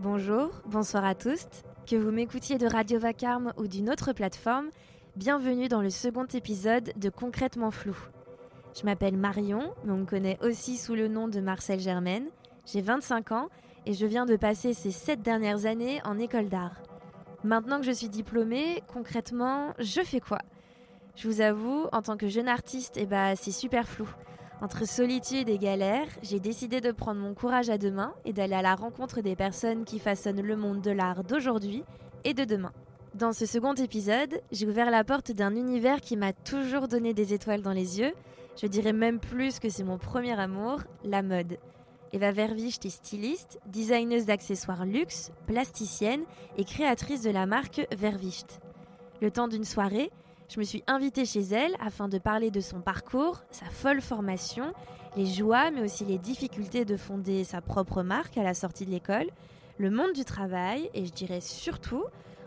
Bonjour, bonsoir à tous. Que vous m'écoutiez de Radio Vacarme ou d'une autre plateforme, bienvenue dans le second épisode de Concrètement Flou. Je m'appelle Marion, mais on me connaît aussi sous le nom de Marcel Germaine. J'ai 25 ans et je viens de passer ces 7 dernières années en école d'art. Maintenant que je suis diplômée, concrètement, je fais quoi? Je vous avoue, en tant que jeune artiste, eh bah, c'est super flou. Entre solitude et galère, j'ai décidé de prendre mon courage à deux mains et d'aller à la rencontre des personnes qui façonnent le monde de l'art d'aujourd'hui et de demain. Dans ce second épisode, j'ai ouvert la porte d'un univers qui m'a toujours donné des étoiles dans les yeux. Je dirais même plus que c'est mon premier amour, la mode. Eva Vervicht est styliste, designeuse d'accessoires luxe, plasticienne et créatrice de la marque Vervicht. Le temps d'une soirée, je me suis invitée chez elle afin de parler de son parcours, sa folle formation, les joies mais aussi les difficultés de fonder sa propre marque à la sortie de l'école, le monde du travail et je dirais surtout,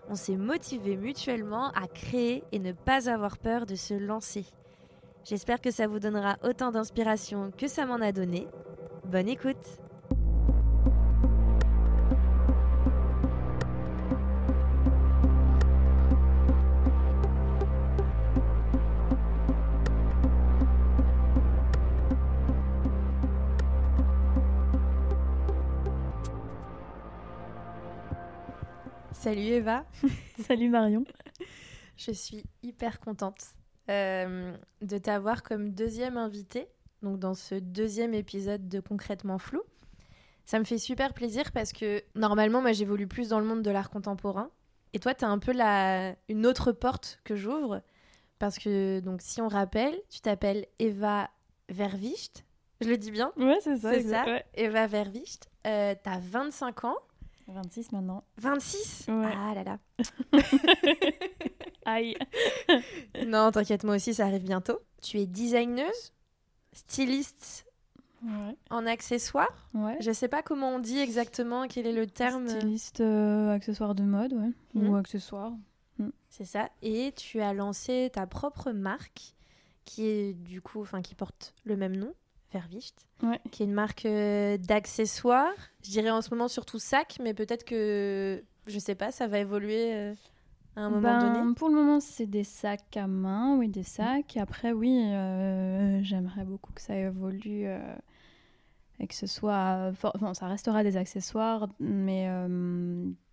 on s'est motivés mutuellement à créer et ne pas avoir peur de se lancer. J'espère que ça vous donnera autant d'inspiration que ça m'en a donné. Bonne écoute Salut Eva. Salut Marion. Je suis hyper contente euh, de t'avoir comme deuxième invitée, donc dans ce deuxième épisode de Concrètement Flou. Ça me fait super plaisir parce que normalement, moi, j'évolue plus dans le monde de l'art contemporain. Et toi, tu as un peu la... une autre porte que j'ouvre. Parce que, donc, si on rappelle, tu t'appelles Eva Vervicht. Je le dis bien? Ouais, c'est ça. C'est ça, Eva Vervicht. Euh, tu as 25 ans. 26 maintenant. 26 Ouais. Ah là là. Aïe. Non, t'inquiète, moi aussi, ça arrive bientôt. Tu es designeuse, styliste Ouais. en accessoires? Ouais. Je sais pas comment on dit exactement, quel est le terme. Styliste euh, accessoire de mode, ouais. Ou accessoire. C'est ça. Et tu as lancé ta propre marque qui est du coup, enfin, qui porte le même nom, Vervicht, Ouais. qui est une marque euh, d'accessoires. Je dirais en ce moment surtout sac, mais peut-être que, je sais pas, ça va évoluer euh, à un moment Ben, donné. Pour le moment, c'est des sacs à main, oui, des sacs. Et après, oui, euh, j'aimerais beaucoup que ça évolue et que ce soit. Enfin, ça restera des accessoires, mais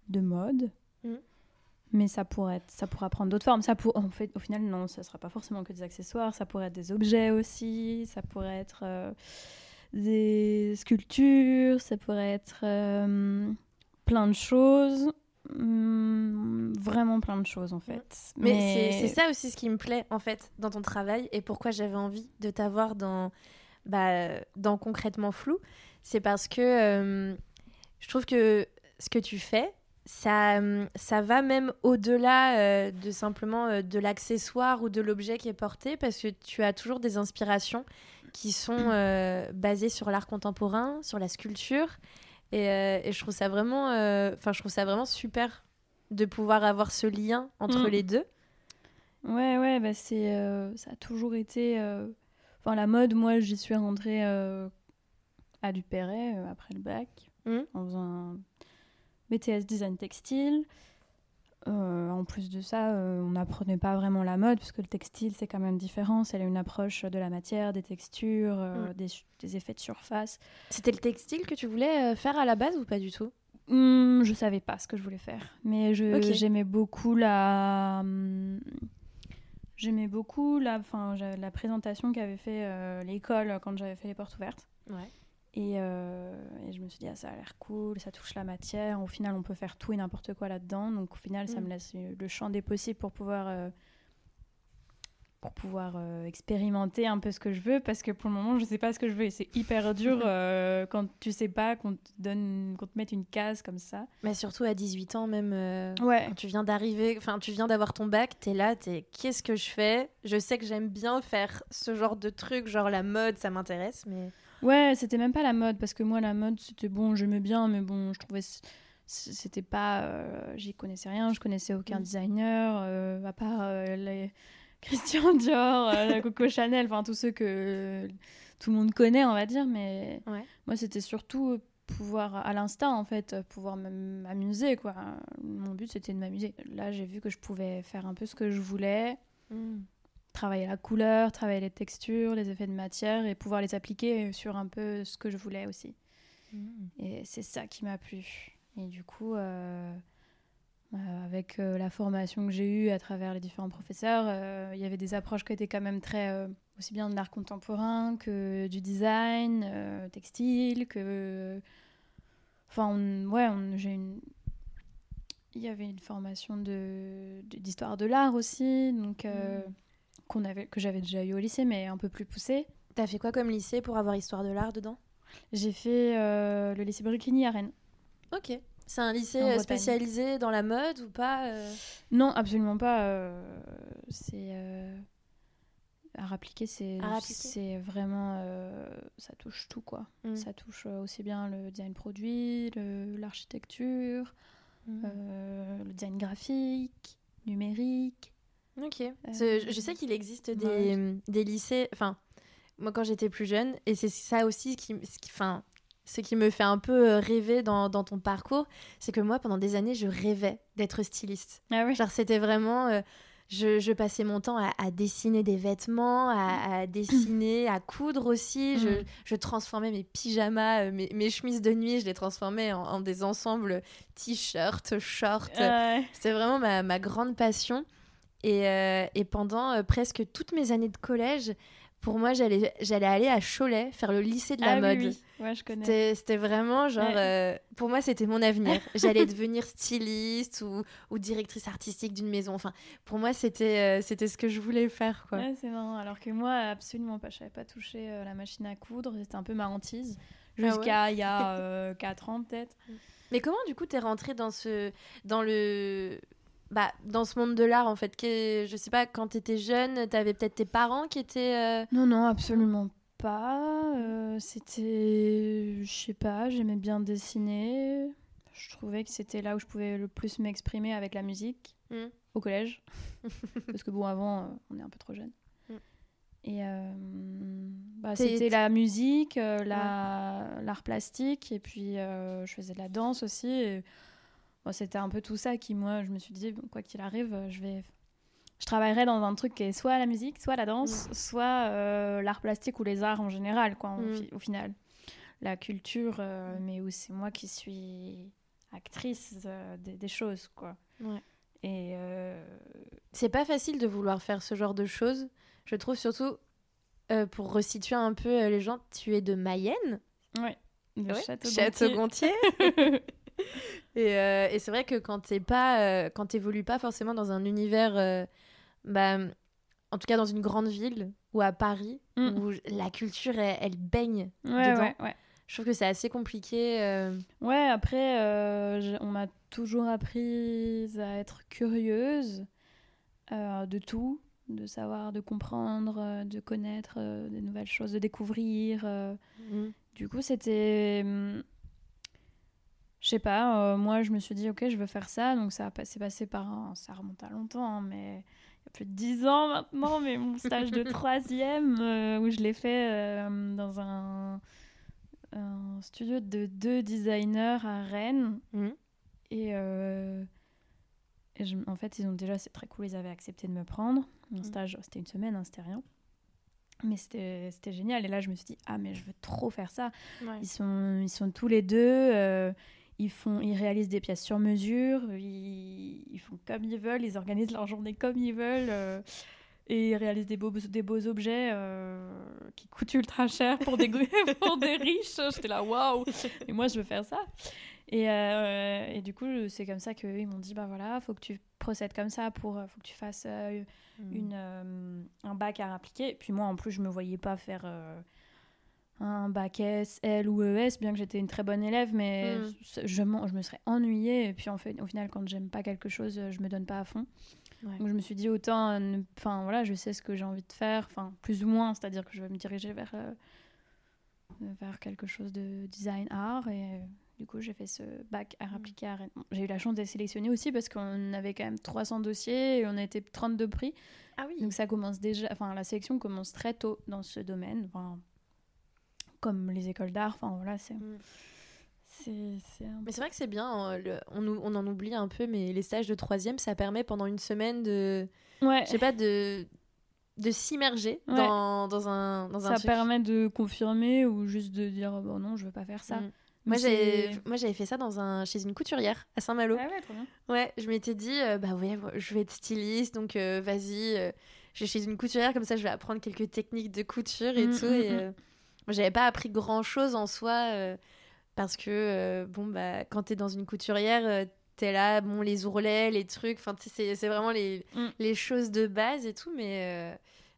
de mode. Mais ça pourrait être, ça pourra prendre d'autres formes. Ça pour, en fait, au final, non, ça sera pas forcément que des accessoires. Ça pourrait être des objets aussi. Ça pourrait être euh, des sculptures. Ça pourrait être euh, plein de choses. Hum, vraiment plein de choses en fait. Mais, c'est- c'est ça aussi ce qui me plaît en fait dans ton travail et pourquoi j'avais envie de t'avoir dans, bah, dans concrètement flou. C'est parce que euh, je trouve que ce que tu fais, ça, ça va même au-delà euh, de simplement euh, de l'accessoire ou de l'objet qui est porté parce que tu as toujours des inspirations qui sont euh, basées sur l'art contemporain, sur la sculpture. Et, et je trouve ça vraiment, je trouve ça vraiment super de pouvoir avoir ce lien entre Mm. les deux. Ouais, ouais, bah c'est, ça a toujours été. Enfin, la mode, moi, j'y suis rentrée à Dupéret après le bac, Mhm. en faisant un BTS design textile. Euh, en plus de ça, euh, on n'apprenait pas vraiment la mode, parce que le textile, c'est quand même différent. C'est une approche de la matière, des textures, euh, Mm. des, des effets de surface. C'était le textile que tu voulais faire à la base ou pas du tout? Hmm, je savais pas ce que je voulais faire, mais je j'aimais beaucoup la hum, j'aimais beaucoup la j'a- la présentation qu'avait fait l'école quand j'avais fait les portes ouvertes Ouais. Et, euh, et je me suis dit ah, ça a l'air cool, ça touche la matière, au final on peut faire tout et n'importe quoi là-dedans, donc au final ça Mm. me laisse euh, le champ des possibles pour pouvoir euh, pour pouvoir euh, expérimenter un peu ce que je veux. Parce que pour le moment je sais pas ce que je veux. Et c'est hyper dur euh, quand tu sais pas qu'on te donne qu'on te mette une case comme ça. Mais surtout à 18 ans, même euh, ouais. quand tu viens d'arriver, enfin, tu viens d'avoir ton bac, t'es là, t'es qu'est-ce que je fais? Je sais que j'aime bien faire ce genre de truc, genre la mode, ça m'intéresse, mais. Ouais c'était même pas la mode parce que moi la mode c'était bon j'aimais bien mais bon je trouvais c'était pas euh, j'y connaissais rien je connaissais aucun Mm. designer euh, à part euh, les Christian Dior la Coco Chanel enfin tous ceux que tout le monde connaît on va dire mais Ouais. moi c'était surtout pouvoir à l'instinct en fait pouvoir m'amuser quoi mon but c'était de m'amuser là j'ai vu que je pouvais faire un peu ce que je voulais Mm. Travailler la couleur travailler les textures les effets de matière et pouvoir les appliquer sur un peu ce que je voulais aussi Mm. et c'est ça qui m'a plu et du coup euh, euh, avec euh, la formation que j'ai eue à travers les différents professeurs il y avait des approches qui étaient quand même très aussi bien de l'art contemporain que du design textile que enfin on- ouais on- j'ai une il y avait une formation de d'histoire de, l'art aussi donc Mm. Qu'on avait que j'avais déjà eu au lycée mais un peu plus poussé. T'as fait quoi comme lycée pour avoir histoire de l'art dedans? J'ai fait euh, le lycée Bricligny à Rennes. Ok. C'est un lycée spécialisé dans la mode ou pas euh? Non absolument pas euh, c'est art appliqué c'est c'est vraiment ça touche tout quoi. Mm. ça touche aussi bien le design produit l'architecture Mm. le design graphique numérique Ok. Euh, je- sais qu'il existe des, des lycées. Enfin, moi quand j'étais plus jeune, et c'est ça aussi qui, ce qui, enfin, ce qui me fait un peu euh, rêver dans, dans ton parcours, c'est que moi pendant des années je rêvais d'être styliste. ah oui Genre c'était vraiment, euh, je, je passais mon temps à, à dessiner des vêtements, à, à dessiner, à coudre aussi. Je, Mm. je transformais mes pyjamas, euh, mes, mes chemises de nuit, je les transformais en, en des ensembles t-shirts, shorts. Ouais. C'était vraiment ma, ma grande passion. Et, euh, et pendant euh, presque toutes mes années de collège, pour moi, j'allais j'allais aller à Cholet faire le lycée de la Ah oui, mode. oui. Ouais, je connais. C'était c'était vraiment genre. Ouais. euh, pour moi, c'était mon avenir. J'allais devenir styliste ou, ou directrice artistique d'une maison. Enfin, pour moi, c'était euh, c'était ce que je voulais faire. Quoi. Ouais, c'est marrant. Alors que moi, absolument pas. Je savais pas toucher euh, la machine à coudre. C'était un peu ma hantise. Ah Jusqu'à il y a 4 ans, peut-être. Mais comment, du coup, t'es rentrée dans ce. Dans le. Bah, dans ce monde de l'art, en fait. Que, je sais pas, quand t'étais jeune, t'avais peut-être tes parents qui étaient. euh, Non, non, absolument pas. Euh, c'était. Je sais pas, j'aimais bien dessiner. Je trouvais que c'était là où je pouvais le plus m'exprimer avec la musique. Mm. Au collège. Parce que bon, avant, euh, on est un peu trop jeune. Mm. Et bah, c'était la musique, la- l'art plastique, et puis je faisais de la danse aussi. et, bon, c'était un peu tout ça qui, moi, je me suis dit, quoi qu'il arrive, euh, je vais. Je travaillerai dans un truc qui est soit la musique, soit la danse, soit euh, l'art plastique ou les arts en général, quoi, au Mm. fi- au final. La culture, euh, mais où c'est moi qui suis actrice euh, des, des choses, quoi. Ouais. Et C'est pas facile de vouloir faire ce genre de choses. Je trouve surtout, pour resituer un peu les gens, tu es de Mayenne, ouais, de Ouais, Château Château-Gontier. et euh, et c'est vrai que quand t'es pas, euh, quand t'évolues pas forcément dans un univers, euh, bah, en tout cas dans une grande ville ou à Paris, Mm. où la culture elle, elle baigne. Ouais, dedans. ouais, ouais. Je trouve que c'est assez compliqué. Ouais, après, on m'a toujours appris à être curieuse de tout, de savoir, de comprendre, de connaître des nouvelles choses, de découvrir. mm. Du coup, c'était. Je sais pas, euh, moi je me suis dit, ok, je veux faire ça. Donc ça c'est passé par un. Ça remonte à longtemps, hein, mais il y a plus de 10 ans maintenant. Mais mon stage de troisième, euh, où je l'ai fait euh, dans un, un studio de deux designers à Rennes. Mhm. Et, et je- en fait, ils ont déjà, c'est très cool, ils avaient accepté de me prendre. Mon Mhm. stage, c'était une semaine, hein, c'était rien. Mais c'était c'était génial. Et là, je me suis dit, ah, mais je veux trop faire ça. Ouais. Ils sont, ils sont tous les deux. euh, ils, font, ils réalisent des pièces sur mesure. Ils, ils font comme ils veulent. Ils organisent leur journée comme ils veulent. euh, et ils réalisent des beaux, des beaux objets euh, qui coûtent ultra cher pour des, pour des riches. J'étais là, waouh! Et moi, je veux faire ça. Et, euh, et du coup, c'est comme ça qu'eux, ils m'ont dit, bah voilà, faut que tu procèdes comme ça, pour, faut que tu fasses euh, Mm. une, un bac à appliquer. Puis moi, en plus, je me voyais pas faire un bac S, L ou ES, bien que j'étais une très bonne élève, mais Mm. c- je, je me serais ennuyée. Et puis en fait, au final, quand j'aime pas quelque chose, euh, je me donne pas à fond. Ouais. Donc je me suis dit autant, euh, enfin voilà, je sais ce que j'ai envie de faire, enfin plus ou moins, c'est-à-dire que je vais me diriger vers euh, vers quelque chose de design art et euh, du coup j'ai fait ce bac à appliqué à Rennes. Bon, J'ai eu la chance d'être sélectionnée aussi parce qu'on avait quand même 300 dossiers et on était 32 prix, Ah oui. donc ça commence déjà, enfin la sélection commence très tôt dans ce domaine, enfin comme les écoles d'art, enfin voilà c'est Mm. c'est un Mais c'est vrai que c'est bien, hein, le- on, en oublie un peu, mais les stages de troisième, ça permet pendant une semaine de, ouais je sais pas, de, de s'immerger Ouais. dans, dans un, dans un ça truc. permet de confirmer ou juste de dire bon non je veux pas faire ça Mm. Moi, j'avais, moi, j'avais fait ça dans un, chez une couturière à Saint-Malo. ah ouais trop bien Ouais, je m'étais dit, euh, bah ouais, je vais être styliste, donc euh, vas-y, euh, je vais chez une couturière, comme ça je vais apprendre quelques techniques de couture et Mm, tout. et j'avais pas appris grand chose en soi, euh, parce que, euh, bon, bah, quand t'es dans une couturière, euh, t'es là, bon, les ourlets, les trucs, enfin, c'est, vraiment les, Mm. les choses de base et tout, mais,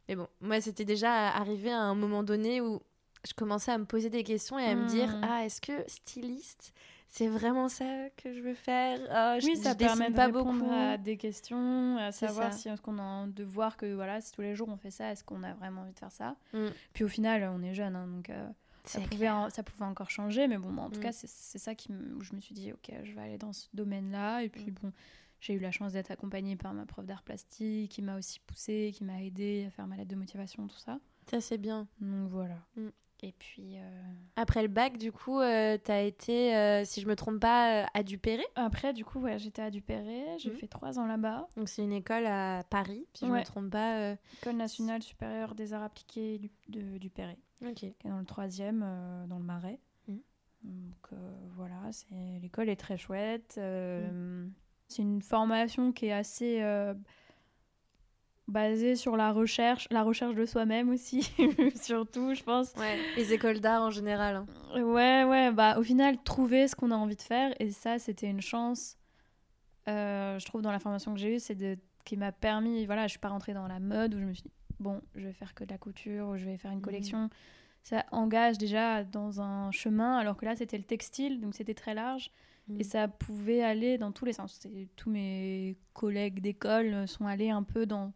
mais bon, moi, c'était déjà arrivé à un moment donné où je commençais à me poser des questions et à me dire, Mm. ah, est-ce que styliste, c'est vraiment ça que je veux faire je- oui je ça dessine permet de pas répondre beaucoup. à des questions à savoir ça. si est-ce qu'on a de voir que voilà si tous les jours on fait ça est-ce qu'on a vraiment envie de faire ça Mm. puis au final on est jeune hein, donc euh, ça pouvait en- ça pouvait encore changer mais bon moi, en tout Mm. cas c'est ça qui où je me suis dit ok je vais aller dans ce domaine là et puis Mm. bon j'ai eu la chance d'être accompagnée par ma prof d'art plastique qui m'a aussi poussée qui m'a aidée à faire ma lettre de motivation tout ça Ça, c'est bien. donc voilà. Et puis euh, Après le bac, du coup, euh, t'as été, euh, si je me trompe pas, euh, à Dupéré. après du coup ouais, j'étais à Dupéré j'ai Mhm. fait trois ans là-bas Donc, c'est une école à Paris, si je Ouais. me trompe pas. école nationale supérieure des arts appliqués du, de Dupéré Ok. qui est dans le troisième, dans le Marais. Mhm. Donc voilà, c'est l'école est très chouette. euh, C'est une formation qui est assez basée sur la recherche, la recherche de soi-même aussi, surtout, je pense. Ouais, les écoles d'art en général. hein. Ouais, ouais, bah au final, trouver ce qu'on a envie de faire, et ça, c'était une chance, euh, je trouve, dans la formation que j'ai eue, c'est de qui m'a permis, voilà, je suis pas rentrée dans la mode où je me suis dit, bon, je vais faire que de la couture, ou je vais faire une Mhm. collection. Ça engage déjà dans un chemin, alors que là, c'était le textile, donc c'était très large, Mhm. et ça pouvait aller dans tous les sens. Tous mes collègues d'école sont allés un peu dans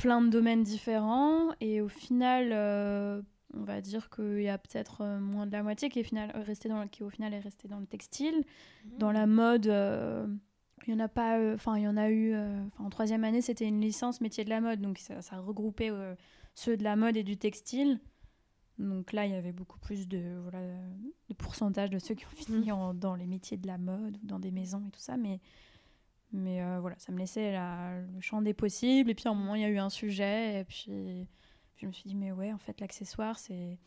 plein de domaines différents, et au final, euh, on va dire qu'il y a peut-être euh, moins de la moitié qui est, final, euh, resté dans qui au final est resté dans le textile. Dans la mode, euh, il y en a pas, enfin il y en a eu, en troisième année c'était une licence métier de la mode, donc ça, ça regroupait ceux de la mode et du textile. Donc là il y avait beaucoup plus de, voilà, de pourcentage de ceux qui ont fini en- dans les métiers de la mode ou dans des maisons et tout ça, mais mais euh, voilà, ça me laissait la- le champ des possibles. Et puis à un moment, il y a eu un sujet. Et puis je me suis dit, mais ouais, en fait, l'accessoire, c'est.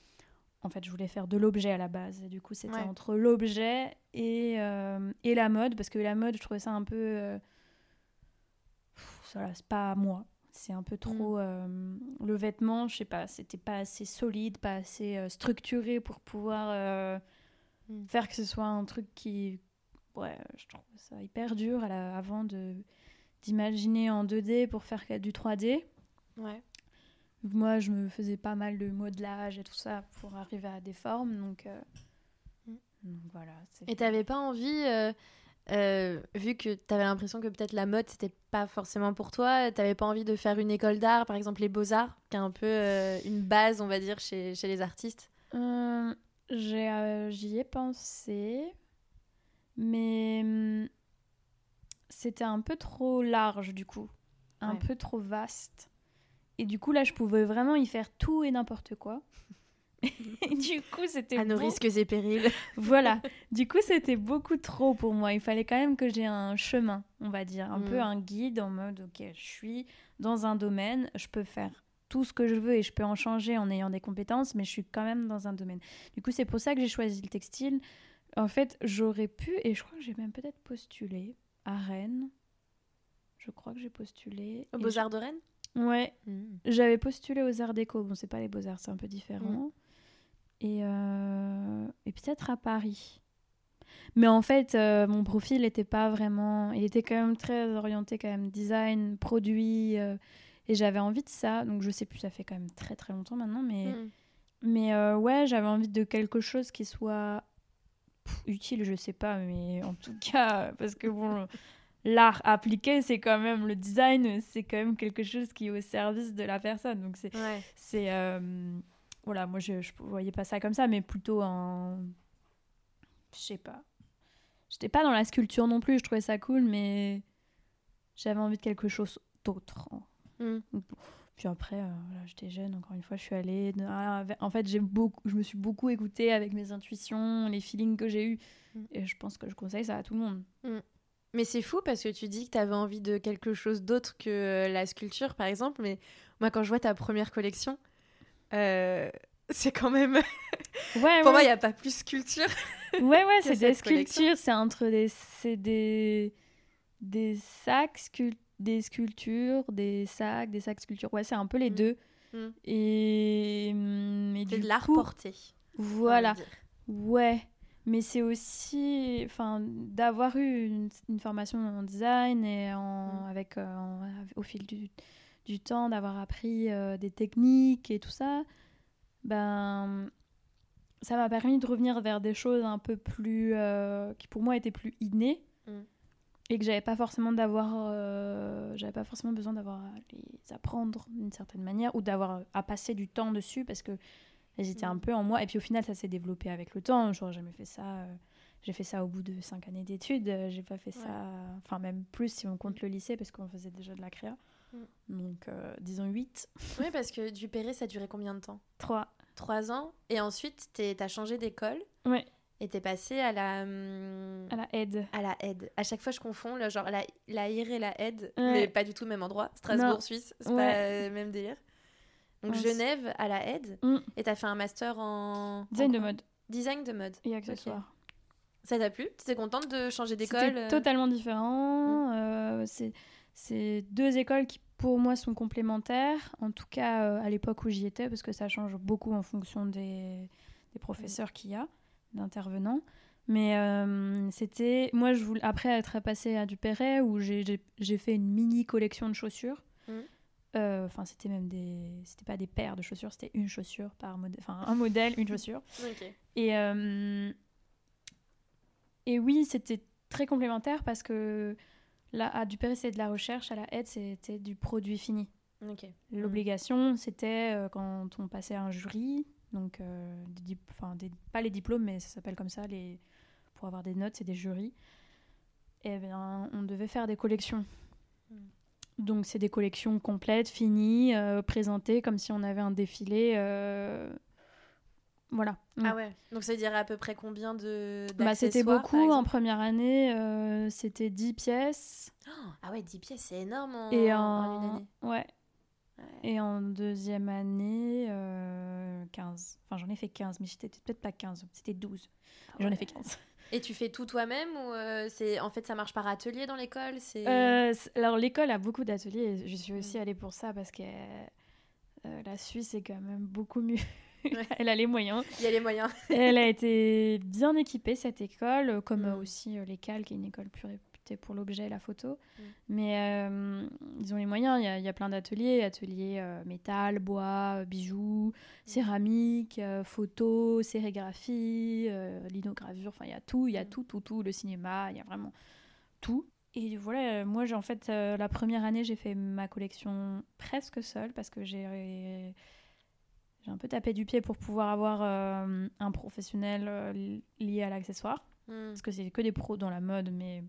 En fait, je voulais faire de l'objet à la base. Et du coup, c'était Ouais. entre l'objet et, euh, et la mode. Parce que la mode, je trouvais ça un peu. euh, pff, Voilà, c'est pas moi. C'est un peu trop. euh, le vêtement, je sais pas, c'était pas assez solide, pas assez structuré pour pouvoir Mm. faire que ce soit un truc qui. Ouais, je trouve ça hyper dur à la- avant de d'imaginer en 2D pour faire du 3D. Ouais. Moi, je me faisais pas mal de modelage et tout ça pour arriver à des formes, donc, euh, Mm. donc voilà. Et t'avais pas envie, euh, euh, vu que t'avais l'impression que peut-être la mode c'était pas forcément pour toi, t'avais pas envie de faire une école d'art, par exemple les beaux-arts, qui est un peu euh, une base, on va dire, chez, chez les artistes? J'y ai pensé, mais hum, c'était un peu trop large du coup, un Ouais. peu trop vaste. Et du coup, là, je pouvais vraiment y faire tout et n'importe quoi. et du coup, c'était À nos beau- risques et périls. Voilà. Du coup, c'était beaucoup trop pour moi. Il fallait quand même que j'ai un chemin, on va dire, un Mm. peu un guide en mode ok, je suis dans un domaine, je peux faire tout ce que je veux et je peux en changer en ayant des compétences, mais je suis quand même dans un domaine. Du coup, c'est pour ça que j'ai choisi le textile. En fait, j'aurais pu, et je crois que j'ai même peut-être postulé à Rennes. Je crois que j'ai postulé. Aux beaux-arts de Rennes? Ouais, j'avais postulé aux Arts Déco. Bon, c'est pas les Beaux-Arts, c'est un peu différent. Et, euh, et peut-être à Paris. Mais en fait, euh, mon profil n'était pas vraiment. Il était quand même très orienté, quand même, design, produit. euh, et j'avais envie de ça. Donc, je sais plus, ça fait quand même très très longtemps maintenant. Mais, Mm. mais ouais, j'avais envie de quelque chose qui soit utile, je sais pas. Mais en tout cas, parce que bon. L'art appliqué, c'est quand même le design, c'est quand même quelque chose qui est au service de la personne. Donc c'est Ouais. c'est euh, voilà moi je, je voyais pas ça comme ça mais plutôt en je sais pas j'étais pas dans la sculpture non plus je trouvais ça cool mais j'avais envie de quelque chose d'autre Mm. Puis après, euh, j'étais jeune, encore une fois, je suis allée. ah, en fait, j'ai beaucoup, je me suis beaucoup écoutée avec mes intuitions, les feelings que j'ai eus. Mm. Et je pense que je conseille ça à tout le monde. Mais c'est fou parce que tu dis que tu avais envie de quelque chose d'autre que euh, la sculpture, par exemple. Mais moi, quand je vois ta première collection, euh, c'est quand même. Ouais, Pour moi, il n'y a pas plus sculpture. Ouais, ouais, c'est des sculptures, c'est entre des, c'est des, des sacs, scul- des sculptures, des sacs, des sacs sculptures. Ouais, c'est un peu les Mm. deux. Mm. Et, hum, et C'est de l'art porté. Voilà, ouais. Mais c'est aussi, enfin, d'avoir eu une, une formation en design et en, Mm. avec, euh, en- au fil du, du temps, d'avoir appris euh, des techniques et tout ça, ben, ça m'a permis de revenir vers des choses un peu plus, euh, qui pour moi étaient plus innées Mm. Et que j'avais pas forcément d'avoir, euh, j'avais pas forcément besoin d'avoir à les apprendre d'une certaine manière ou d'avoir à passer du temps dessus parce que étaient un Mm. peu en moi. Et puis au final, ça s'est développé avec le temps. J'aurais jamais fait ça. euh, J'ai fait ça au bout de cinq années d'études. euh, J'ai pas fait Ouais. ça, enfin même plus si on compte le lycée parce qu'on faisait déjà de la créa. Mm. Donc euh, disons 8, Oui, parce que du Perret, ça durait combien de temps? 3. Trois ans. Et ensuite, tu as changé d'école Ouais, et tu es passé à la. hum, à la aide. À la aide. À chaque fois, je confonds le genre la, la IR et la aide, Ouais. mais pas du tout le même endroit. Strasbourg, Non. Suisse, c'est Ouais. pas le même délire. Donc Ouais, Genève à la aide. Mm. Et t'as fait un master en Design en de mode Design de mode. et accessoires. Ça t'a plu? T'étais contente de changer d'école C'était euh? totalement différent. euh, c'est c'est deux écoles qui, pour moi, sont complémentaires. En tout cas, euh, à l'époque où j'y étais, parce que ça change beaucoup en fonction des, des professeurs qu'il y a, d'intervenants. Mais euh, c'était. Moi, je voulais, après être passée à Dupéret, où j'ai- fait une mini collection de chaussures. Mhm. Euh, Enfin, c'était même des. C'était pas des paires de chaussures, c'était une chaussure par modèle. Enfin, un modèle, une chaussure. Et, euh, et oui, c'était très complémentaire parce que là, à Dupéry, c'était de la recherche, à la aide, c'était du produit fini. Ok. L'obligation, c'était euh, quand on passait à un jury, donc euh, des des- pas les diplômes, mais ça s'appelle comme ça, les, pour avoir des notes, c'est des jurys. Et bien, on devait faire des collections. Mm. Donc, c'est des collections complètes, finies, euh, présentées comme si on avait un défilé. euh, Voilà. Ah ouais. Donc ça veut dire à peu près combien de Bah, c'était beaucoup. En première année, euh, c'était 10 pièces. Ah ouais, 10 pièces, c'est énorme en, et en en... une année. Ouais. Ouais. Et en deuxième année, euh, 15. Enfin, j'en ai fait 15, mais j'étais peut-être pas 15, c'était 12. Ah J'en ai fait 15. Et tu fais tout toi-même ou euh, c'est en fait ça marche par atelier dans l'école C'est Euh, alors, l'école a beaucoup d'ateliers. Je suis aussi Mm. allée pour ça parce que euh, la Suisse est quand même beaucoup mieux. Ouais. Elle a les moyens. il y a les moyens. Elle a été bien équipée, cette école, comme Mm. aussi l'ECAL, qui est une école plus réputée pour l'objet et la photo. Mm. Mais euh, ils ont les moyens, il y a, il y a plein d'ateliers, ateliers euh, métal, bois, euh, bijoux, céramique, euh, photo, sérigraphie, linogravure, enfin il y a tout, il y a Mm. tout, tout, tout, le cinéma, il y a vraiment tout. Et voilà, moi j'ai en fait, la première année, j'ai fait ma collection presque seule parce que j'ai j'ai un peu tapé du pied pour pouvoir avoir euh, un professionnel euh, li- lié à l'accessoire. Parce que c'est que des pros dans la mode, mais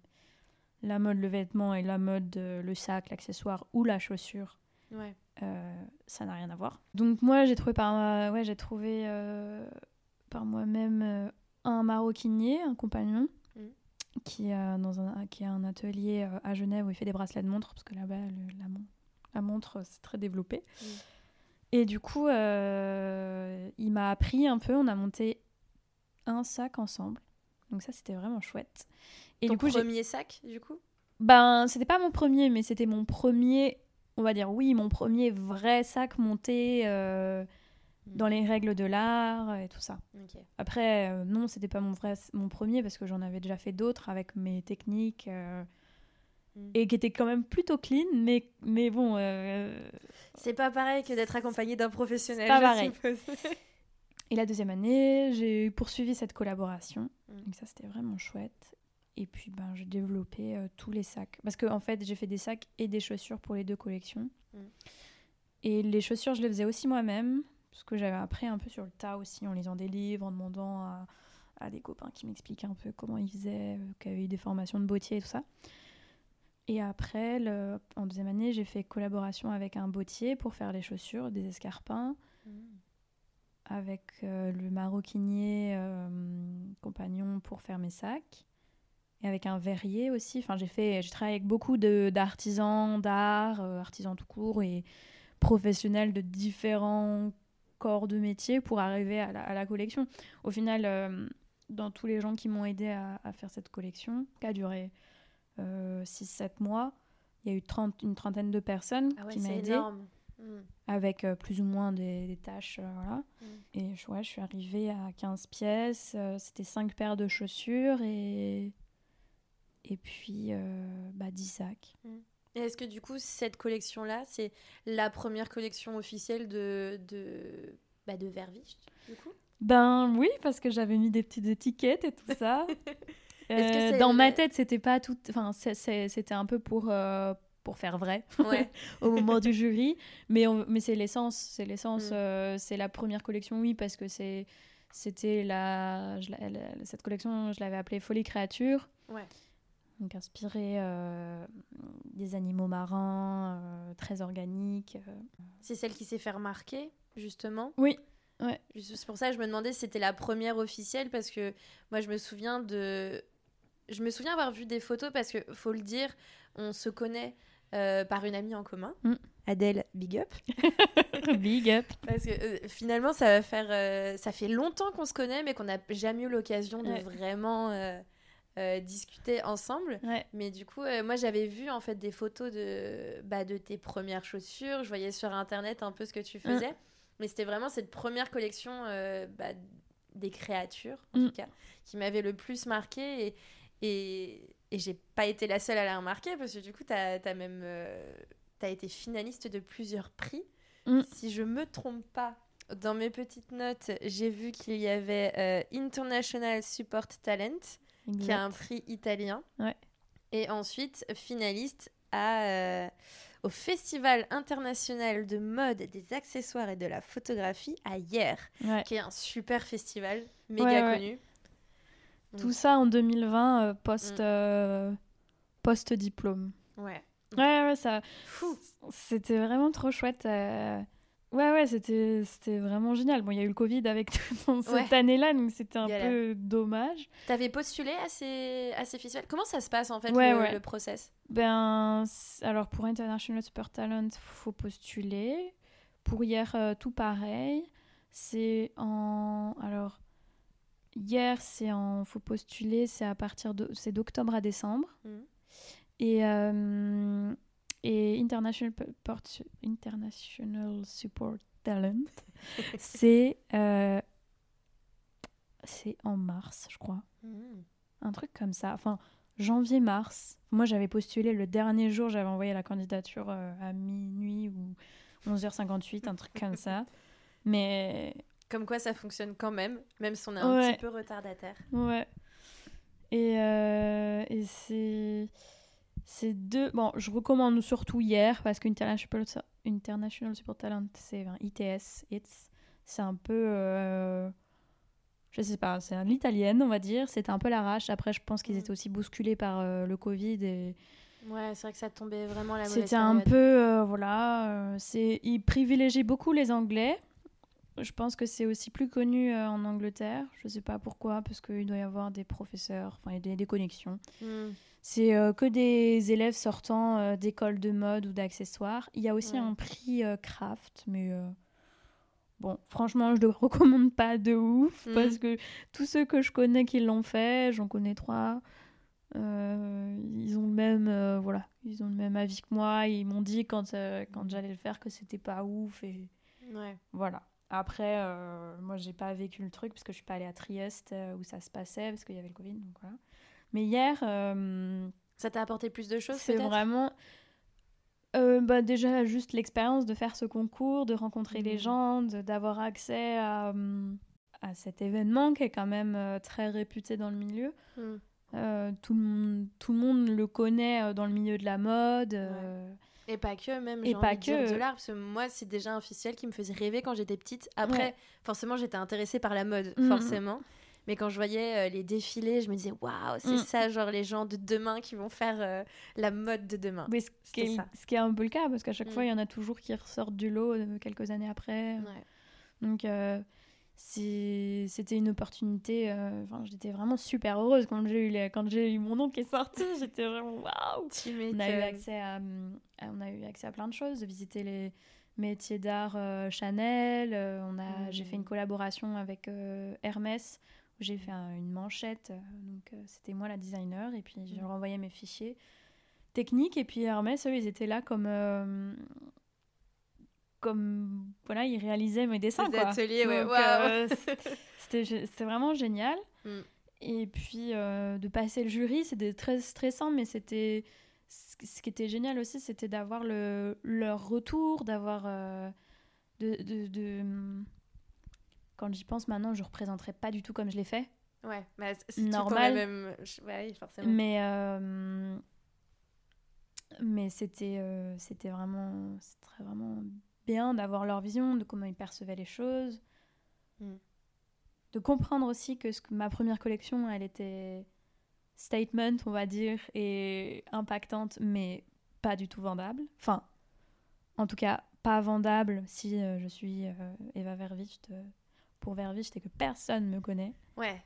la mode, le vêtement et la mode, euh, le sac, l'accessoire ou la chaussure, Ouais. euh, ça n'a rien à voir. Donc moi, j'ai trouvé par, ma- ouais, j'ai trouvé euh, par moi-même euh, un maroquinier, un compagnon, Mhm. qui, a dans un, qui a un atelier euh, à Genève où il fait des bracelets de montre, parce que là-bas, le- la, mon- la montre, c'est très développé. Mhm. Et du coup, euh, il m'a appris un peu, on a monté un sac ensemble. Donc ça, c'était vraiment chouette. Et Ton du coup, premier sac du coup? Ben, c'était pas mon premier, mais c'était mon premier, on va dire oui, mon premier vrai sac monté euh, dans les règles de l'art et tout ça. Après, euh, non, c'était pas mon vrai, mon premier parce que j'en avais déjà fait d'autres avec mes techniques euh, Mm. et qui étaient quand même plutôt clean, mais mais bon. euh, C'est pas pareil que d'être accompagné d'un professionnel. Pas je pareil. Et la deuxième année, j'ai poursuivi cette collaboration. Mm. Donc ça, c'était vraiment chouette. Et puis, ben, j'ai développé euh, tous les sacs. Parce qu'en en fait, j'ai fait des sacs et des chaussures pour les deux collections. Mm. Et les chaussures, je les faisais aussi moi-même. Parce que j'avais appris un peu sur le tas aussi, en lisant des livres, en demandant à, à des copains qui m'expliquaient un peu comment ils faisaient, euh, qui avaient eu des formations de bottier et tout ça. Et après, le- en deuxième année, j'ai fait collaboration avec un bottier pour faire les chaussures, des escarpins, avec euh, le maroquinier euh, compagnon pour faire mes sacs, et avec un verrier aussi. Enfin, j'ai fait, j'ai travaillé avec beaucoup d'artisans d'art, euh, artisans tout court et professionnels de différents corps de métier pour arriver à la, à la collection. Au final, euh, dans tous les gens qui m'ont aidé à, à faire cette collection, qui a duré 6-7 mois, il y a eu 30, une trentaine de personnes Ah ouais, qui m'ont aidé énorme. Mm. avec euh, plus ou moins des, des tâches. euh, voilà. Mm. Et je, ouais, je suis arrivée à 15 pièces. euh, C'était 5 paires de chaussures et, et puis euh, bah, 10 sacs. Et est-ce que du coup, cette collection-là, c'est la première collection officielle de, de, bah, de du coup? Ben oui, parce que j'avais mis des petites étiquettes et tout ça. Que Euh, dans ma tête, c'était pas tout. Enfin, c'était un peu pour, euh, pour faire vrai Ouais. au moment du jury. Mais, on- mais c'est l'essence. C'est l'essence. Mm. euh, c'est la première collection, oui, parce que c'est. C'était la- Cette collection, je l'avais appelée Folie Créature. Ouais. Donc inspirée euh, des animaux marins, euh, très organiques. euh. C'est celle qui s'est fait remarquer, justement? Oui, ouais. C'est pour ça que je me demandais si c'était la première officielle, parce que moi, je me souviens de... Je me souviens avoir vu des photos, parce que, faut le dire, on se connaît par une amie en commun. Mm. Adèle, big up. Big up. Parce que euh, finalement, ça va faire, euh, ça fait longtemps qu'on se connaît, mais qu'on n'a jamais eu l'occasion de Ouais. vraiment euh, euh, discuter ensemble. Ouais. Mais du coup, euh, moi, j'avais vu en fait des photos de, bah, de tes premières chaussures. Je voyais sur internet un peu ce que tu faisais. Mais c'était vraiment cette première collection euh, bah, des créatures, en Mm. tout cas, qui m'avait le plus marqué. Et, et, et j'ai pas été la seule à la remarquer, parce que du coup, tu as, même été finaliste de plusieurs prix. Mm. Si je me trompe pas, dans mes petites notes, j'ai vu qu'il y avait euh, International Support Talent, qui est un prix italien. Ouais. Et ensuite, finaliste à, euh, au Festival international de mode, des accessoires et de la photographie à Hier, Ouais. qui est un super festival, méga Ouais, connu. Tout ça en 2020, euh, post, Mm. euh, post-diplôme. Ouais. Ouais, ouais, ça. C'était vraiment trop chouette. euh. Ouais, ouais, c'était c'était vraiment génial. Bon, il y a eu le Covid avec dans cette Ouais. année-là, donc c'était un Galère. peu dommage. T'avais postulé à ces, à ces festivals Comment ça se passe en fait, Ouais, le, ouais. le process? Ben, alors pour International Super Talent, faut postuler. Pour hier, euh, tout pareil. C'est en. Alors, hier, c'est en. Faut postuler, c'est à partir de. C'est d'octobre à décembre. Mhm. Et, euh, et International, Port- International Support Talent, c'est euh, c'est en mars, je crois. Mhm. Un truc comme ça. Enfin, janvier-mars. Moi, j'avais postulé le dernier jour, j'avais envoyé la candidature euh, à minuit ou 11h58, un truc comme ça. Mais Comme quoi ça fonctionne quand même, même si on est un Ouais. petit peu retardataire. Ouais. Et, euh, et c'est. C'est deux. Bon, je recommande surtout hier parce qu'International International Support Talent, c'est enfin, ITS, it's, c'est un peu. euh, je sais pas, c'est un- l'italienne, on va dire. C'était un peu l'arrache. Après, je pense qu'ils Mm. étaient aussi bousculés par euh, le Covid et Ouais, c'est vrai que ça tombait vraiment à la mauvaise c'était un peu. euh, voilà. euh, c'est ils privilégient beaucoup les Anglais. Je pense que c'est aussi plus connu euh, en Angleterre. Je sais pas pourquoi, parce qu'il doit y avoir des professeurs, enfin, des, des connexions. Mhm. C'est euh, que des élèves sortant euh, d'écoles de mode ou d'accessoires. Il y a aussi Ouais. un prix euh, craft, mais bon, franchement, je le recommande pas de ouf Mhm. parce que tous ceux que je connais qui l'ont fait, j'en connais trois. ils ont le même voilà ils ont le même avis que moi ils m'ont dit quand quand j'allais le faire que c'était pas ouf et Ouais. voilà après euh, moi j'ai pas vécu le truc parce que je suis pas allée à Trieste euh, où ça se passait parce qu'il y avait le Covid donc voilà mais hier euh, Ça t'a apporté plus de choses c'est peut-être? vraiment euh, bah, déjà juste l'expérience de faire ce concours, de rencontrer les Mhm. gens, de- d'avoir accès à, hum, à cet événement qui est quand même euh, très réputé dans le milieu. Euh, tout, le monde, tout le monde le connaît euh, dans le milieu de la mode. euh, Et pas que, même. Et pas que. de l'art, parce que moi, c'est déjà un officiel qui me faisait rêver quand j'étais petite. Après, Ouais. forcément, j'étais intéressée par la mode, Mhm. forcément. Mais quand je voyais les défilés, je me disais, waouh, c'est Mm. ça, genre les gens de demain qui vont faire la mode de demain. Mais ce, qui est, ça. ce qui est un peu le cas, parce qu'à chaque Mm. fois, il y en a toujours qui ressortent du lot euh, quelques années après. Ouais. Donc, euh, c'était une opportunité. euh, Enfin, j'étais vraiment super heureuse quand j'ai eu, les- quand j'ai eu mon nom qui est sorti. J'étais vraiment waouh! On a eu accès à, à- on a eu accès à plein de choses, de visiter les métiers d'art euh, Chanel. euh, on a, j'ai fait une collaboration avec euh, Hermès où j'ai fait un- une manchette. euh, donc euh, c'était moi la designer et puis je Mm. leur envoyais mes fichiers techniques et puis Hermès eux ils étaient là comme euh, comme voilà ils réalisaient mes dessins Des quoi. ateliers, ouais, waouh. euh, c'était vraiment génial. Mm. Et puis euh, de passer le jury, c'était très stressant, mais c'était ce qui était génial aussi, c'était d'avoir le leur retour, d'avoir euh, de, de, de- quand j'y pense maintenant, je représenterai pas du tout comme je l'ai fait, Ouais, mais c'est Normal. la même. Ouais, forcément. mais mais c'était c'était vraiment c'était vraiment bien d'avoir leur vision de comment ils percevaient les choses Mm. de comprendre aussi que, ce que ma première collection elle était statement on va dire et impactante mais pas du tout vendable enfin en tout cas pas vendable si euh, je suis euh, Eva Verwicht euh, pour Verwicht et que personne me connaît Ouais.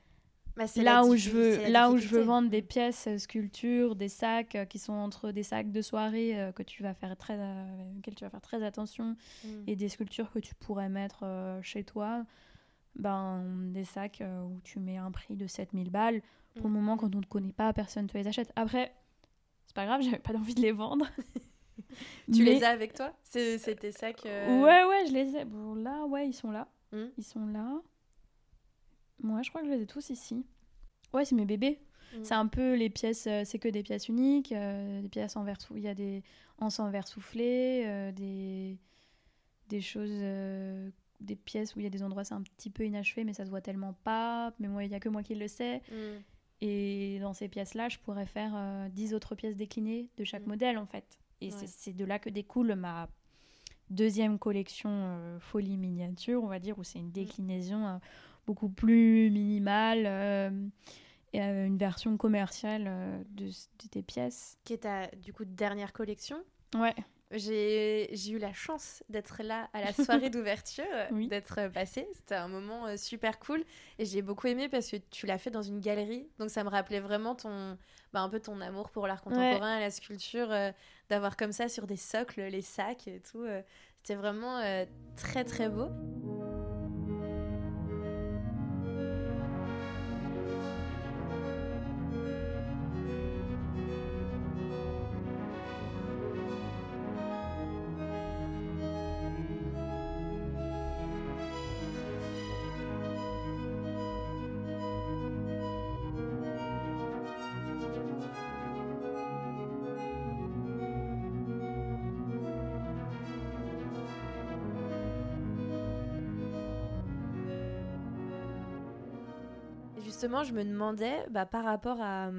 Bah, là où je veux là où je veux vendre des pièces euh, sculptures des sacs euh, qui sont entre des sacs de soirée euh, que tu vas faire très auxquels tu vas faire très attention Mm. et des sculptures que tu pourrais mettre chez toi ben des sacs où tu mets un prix de 7000 balles pour le Mm. moment quand on ne te connaît pas personne te les achète après c'est pas grave j'avais pas envie de les vendre Tu Mais- les as avec toi? C'est- C'était ça que. ouais ouais je les ai bon là ouais ils sont là Mm. ils sont là moi je crois que je les ai tous ici ouais c'est mes bébés Mm. C'est un peu les pièces, euh, c'est que des pièces uniques, euh, des pièces en verre il y a des en verre soufflé, euh, des des choses, euh, des pièces où il y a des endroits c'est un petit peu inachevé mais ça se voit tellement pas, mais moi il y a que moi qui le sais. Mm. Et dans ces pièces là, je pourrais faire 10 autres pièces déclinées de chaque Mm. modèle en fait. Et Ouais. c'est- de là que découle ma deuxième collection folie miniature, on va dire, où c'est une déclinaison beaucoup plus minimale. euh, et euh, une version commerciale euh, de, de tes pièces. Qui est ta, du coup, dernière collection Ouais. J'ai eu la chance d'être là à la soirée d'ouverture, Oui. d'être passée. C'était un moment euh, super cool et j'ai beaucoup aimé parce que tu l'as fait dans une galerie. Donc ça me rappelait vraiment ton, bah, un peu ton amour pour l'art contemporain et la sculpture, euh, d'avoir comme ça sur des socles les sacs et tout. euh, C'était vraiment euh, très très beau. Justement, je me demandais, bah, par rapport à,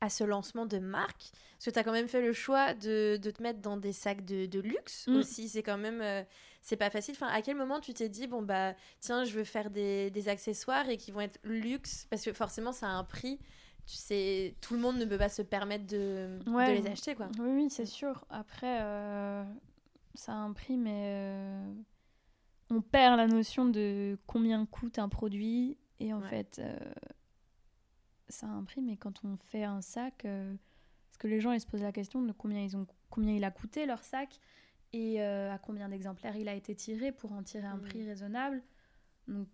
à ce lancement de marque, parce que tu as quand même fait le choix de, de te mettre dans des sacs de, de luxe Mm. aussi. C'est quand même. euh, c'est pas facile. Enfin, à quel moment tu t'es dit, bon, bah, tiens, je veux faire des, des accessoires et qui vont être luxe? Parce que forcément, ça a un prix. Tu sais, tout le monde ne peut pas se permettre de, les acheter, quoi. Oui, oui, c'est sûr. Après, euh, ça a un prix, mais euh, on perd la notion de combien coûte un produit. Et en Ouais. fait, euh, ça a un prix, mais quand on fait un sac, euh, parce que les gens ils se posent la question de combien, ils ont, combien il a coûté leur sac et euh, à combien d'exemplaires il a été tiré pour en tirer un Mhm. prix raisonnable. Donc,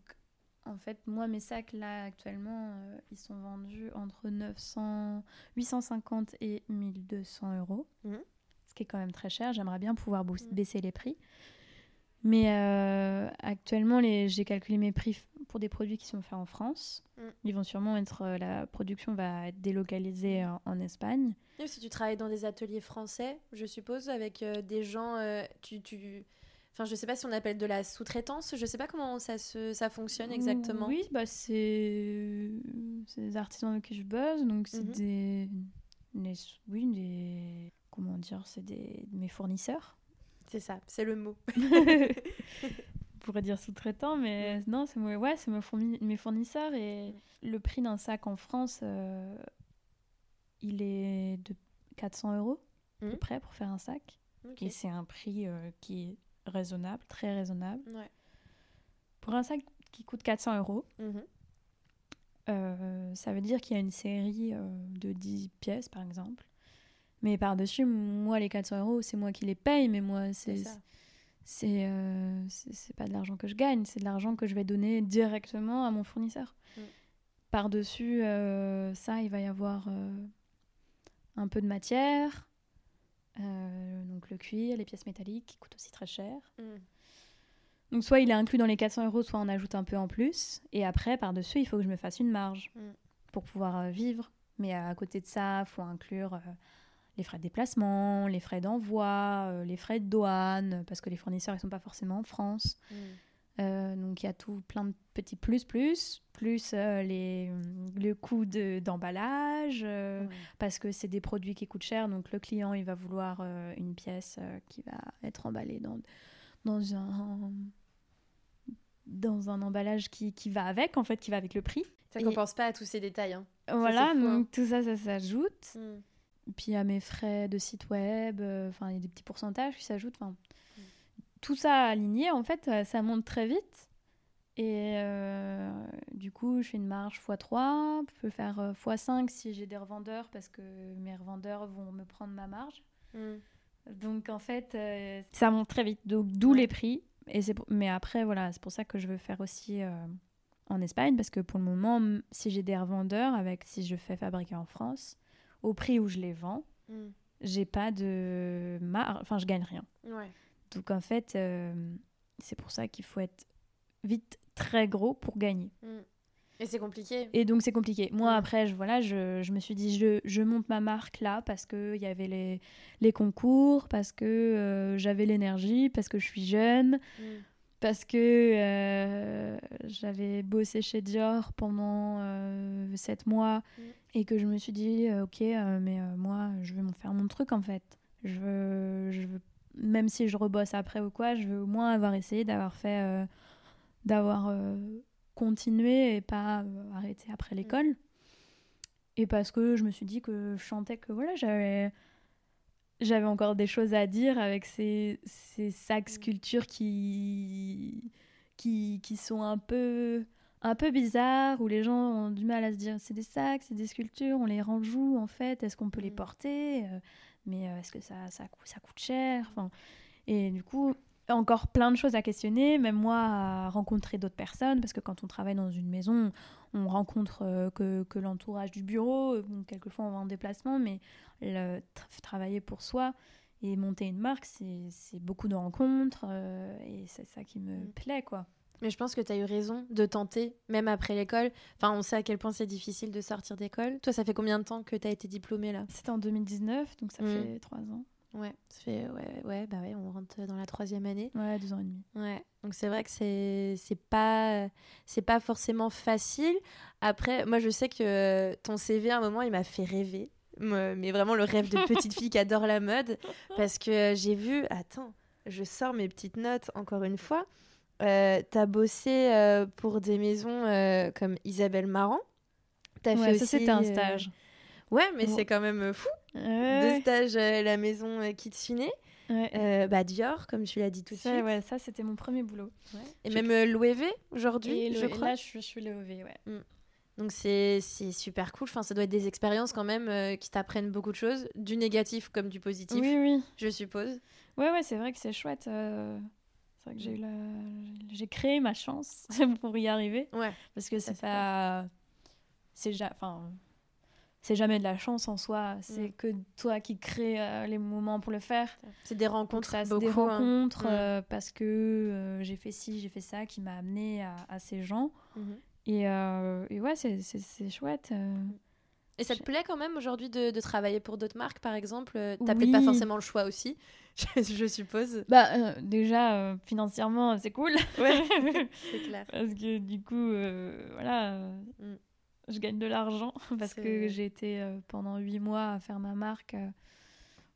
en fait, moi, mes sacs, là, actuellement, ils sont vendus entre 900, 850 et 1200 euros. Mhm. Ce qui est quand même très cher. J'aimerais bien pouvoir Mhm. baisser les prix. Mais euh, actuellement, les, j'ai calculé mes prix pour des produits qui sont faits en France. Mhm. Ils vont sûrement être. euh, la production va être délocalisée en, en Espagne. Et si tu travailles dans des ateliers français, je suppose, avec euh, des gens, euh, tu, tu... Enfin, je sais pas si on appelle de la sous-traitance, je sais pas comment ça, se, ça fonctionne exactement. Oui, bah c'est c'est des artisans avec qui je bosse, donc c'est Mhm. des, des- oui des comment dire, c'est des mes fournisseurs. C'est ça, c'est le mot. pourrait dire sous-traitant, mais non, c'est ouais, c'est mes, fourni- mes fournisseurs. Et le prix d'un sac en France, euh, il est de 400 euros à peu Mhm. près pour faire un sac. Et c'est un prix euh, qui est raisonnable, très raisonnable. Pour un sac qui coûte 400 euros, Mhm. euh, ça veut dire qu'il y a une série de 10 pièces, par exemple. Mais par-dessus, moi, les 400 euros, c'est moi qui les paye, mais moi, C'est c'est euh, c'est pas de l'argent que je gagne, c'est de l'argent que je vais donner directement à mon fournisseur. Mm. Par-dessus euh, ça, il va y avoir euh, un peu de matière, euh, donc le cuir, les pièces métalliques qui coûtent aussi très cher. Mhm. Donc soit il est inclus dans les 400 euros, soit on ajoute un peu en plus. Et après, par-dessus, il faut que je me fasse une marge Mm. pour pouvoir vivre. Mais à côté de ça, il faut inclure les frais de déplacement, les frais d'envoi, euh, les frais de douane, parce que les fournisseurs, ils sont pas forcément en France. Mhm. Euh, donc il y a tout plein de petits plus plus, plus euh, les, le coût de- d'emballage, euh, Ouais. parce que c'est des produits qui coûtent cher, donc le client il va vouloir euh, une pièce euh, qui va être emballée dans, dans un dans un emballage qui, qui va avec en fait qui va avec le prix Ça Et- compense pas à tous ces détails. Hein. voilà donc tout ça ça s'ajoute Mhm. Puis a mes frais de site web euh, enfin il y a des petits pourcentages qui s'ajoutent enfin Mm. tout ça aligné en fait euh, ça monte très vite et euh, du coup je fais une marge x3 je peux faire euh, x5 si j'ai des revendeurs parce que mes revendeurs vont me prendre ma marge Mhm. donc en fait, euh, ça monte très vite, d'où Ouais. les prix. Et pour- Mais après, voilà, c'est pour ça que je veux faire aussi euh, en Espagne, parce que pour le moment, si j'ai des revendeurs, avec si je fais fabriquer en France, au prix où je les vends, Mhm. j'ai pas de marge, enfin je gagne rien. Ouais. Donc en fait, euh, c'est pour ça qu'il faut être vite très gros pour gagner. Mhm. Et c'est compliqué. Et donc c'est compliqué. Moi après, je, voilà, je, je me suis dit, je, je monte ma marque là parce qu'il y avait les, les concours, parce que euh, j'avais l'énergie, parce que je suis jeune, Mhm. Parce que euh, j'avais bossé chez Dior pendant euh, sept mois Mm. et que je me suis dit, euh, ok, mais moi, je veux m'en faire mon truc en fait. Je veux, je veux, même si je rebosse après ou quoi, je veux au moins avoir essayé d'avoir fait, d'avoir continué et pas arrêté après l'école. Et parce que je me suis dit que je chantais que voilà, j'avais j'avais encore des choses à dire avec ces, ces sacs Mm. sculptures qui, qui, qui sont un peu, un peu bizarres, où les gens ont du mal à se dire c'est des sacs, c'est des sculptures, on les range où en fait Est-ce qu'on peut les Mm. porter? Euh, Mais euh, est-ce que ça, ça, coûte, ça coûte cher? Enfin, Et du coup, encore plein de choses à questionner, même moi à rencontrer d'autres personnes, parce que quand on travaille dans une maison, on rencontre euh, que, que l'entourage du bureau, bon, quelquefois on va en déplacement, mais le, tra- travailler pour soi et monter une marque, c'est c'est beaucoup de rencontres, euh, et c'est ça qui me Mm. plaît, quoi. Mais je pense que tu as eu raison de tenter, même après l'école. Enfin, on sait à quel point c'est difficile de sortir d'école. Toi, ça fait combien de temps que tu as été diplômée là? C'était en 2019, donc ça Mm. fait trois ans. Ouais, ça fait ouais, ouais, bah ouais, on rentre dans la troisième année. Ouais, deux ans et demi. Ouais, donc c'est vrai que c'est c'est pas c'est pas forcément facile. Après, moi je sais que ton CV à un moment il m'a fait rêver, mais vraiment le rêve de petite fille qui adore la mode, parce que j'ai vu, attends, je sors mes petites notes encore une fois. Euh, t'as bossé euh, pour des maisons euh, comme Isabelle Marant. T'as Ouais, fait ça aussi, c'était un euh, stage. Ouais, mais Bon. c'est quand même fou. Deux Ouais, stages euh, la maison euh, Kitsune, ouais. euh, bah Dior comme tu l'as dit tout de Ça, suite. ouais, ça c'était mon premier boulot. Et Je- même euh, l'OEV aujourd'hui, je crois. là, je suis, je suis l'EOV, ouais. Donc c'est c'est super cool. Enfin, ça doit être des expériences quand même euh, qui t'apprennent beaucoup de choses, du négatif comme du positif, Oui, oui. je suppose. Ouais, ouais, c'est vrai que c'est chouette. C'est vrai que j'ai la... j'ai créé ma chance pour y arriver. Ouais. Parce que c'est pas. C'est ja... enfin... c'est jamais de la chance en soi. C'est Mm. que toi qui crée euh, les moments pour le faire. C'est des rencontres, ça, beaucoup. des hein. rencontres euh, parce que euh, j'ai fait ci, j'ai fait ça qui m'a amené à, à ces gens. Mhm. Et, et ouais, c'est- chouette. Et ça te plaît quand même aujourd'hui de, de travailler pour d'autres marques, par exemple? T'as Oui. peut-être pas forcément le choix aussi, je, je suppose. Bah, euh, déjà, euh, financièrement, c'est cool. Ouais, c'est clair. Parce que du coup, euh, voilà, Mm. Je gagne de l'argent parce que j'ai été euh, pendant huit mois à faire ma marque euh,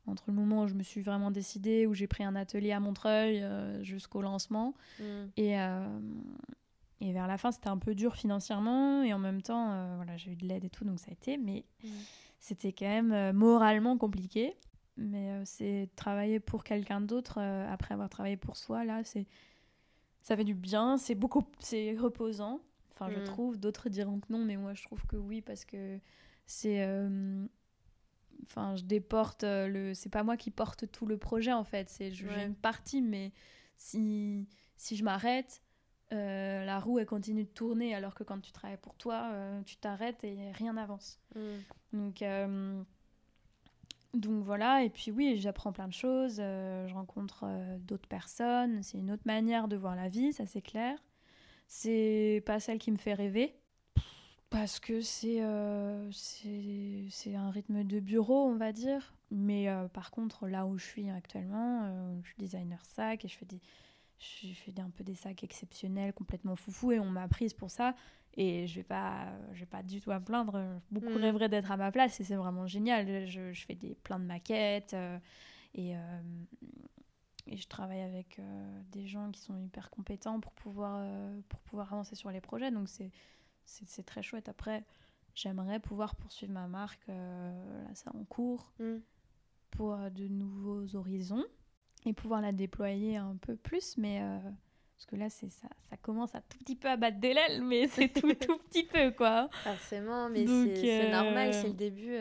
entre le moment où je me suis vraiment décidée, où j'ai pris un atelier à Montreuil euh, jusqu'au lancement. Mm. Et, et vers la fin, c'était un peu dur financièrement. Et en même temps, voilà, j'ai eu de l'aide et tout, donc ça a été. Mais Mm. c'était quand même moralement compliqué. Mais c'est travailler pour quelqu'un d'autre après avoir travaillé pour soi, là, c'est ça fait du bien. C'est beaucoup, c'est reposant. Enfin, je Mm. trouve. D'autres diront que non, mais moi, je trouve que oui parce que c'est. euh, Enfin, je déporte euh, le. C'est pas moi qui porte tout le projet en fait. C'est j'ai Ouais. une partie, mais si si je m'arrête, euh, la roue elle continue de tourner. Alors que quand tu travailles pour toi, euh, tu t'arrêtes et rien n'avance. Mm. Donc, donc voilà, et puis oui, j'apprends plein de choses, euh, je rencontre euh, d'autres personnes, c'est une autre manière de voir la vie, ça c'est clair. C'est pas celle qui me fait rêver, parce que c'est euh, c'est un rythme de bureau, on va dire. Mais euh, par contre, là où je suis actuellement, euh, je suis designer sac et je fais des, je fais un peu des sacs exceptionnels, complètement foufou, et on m'a prise pour ça. Et je vais pas, je vais pas du tout à me plaindre. Beaucoup Mm. rêveraient d'être à ma place et c'est vraiment génial. Je, je fais des, plein de maquettes euh, et, et je travaille avec euh, des gens qui sont hyper compétents pour pouvoir, euh, pour pouvoir avancer sur les projets. Donc c'est, c'est, c'est très chouette. Après, j'aimerais pouvoir poursuivre ma marque, euh, là c'est en cours, Mm. pour de nouveaux horizons et pouvoir la déployer un peu plus. Mais parce que là, c'est ça, ça commence à tout petit peu à battre des l'aile, mais c'est tout, tout petit peu quoi. Forcément, mais Donc, c'est c'est normal, c'est le début.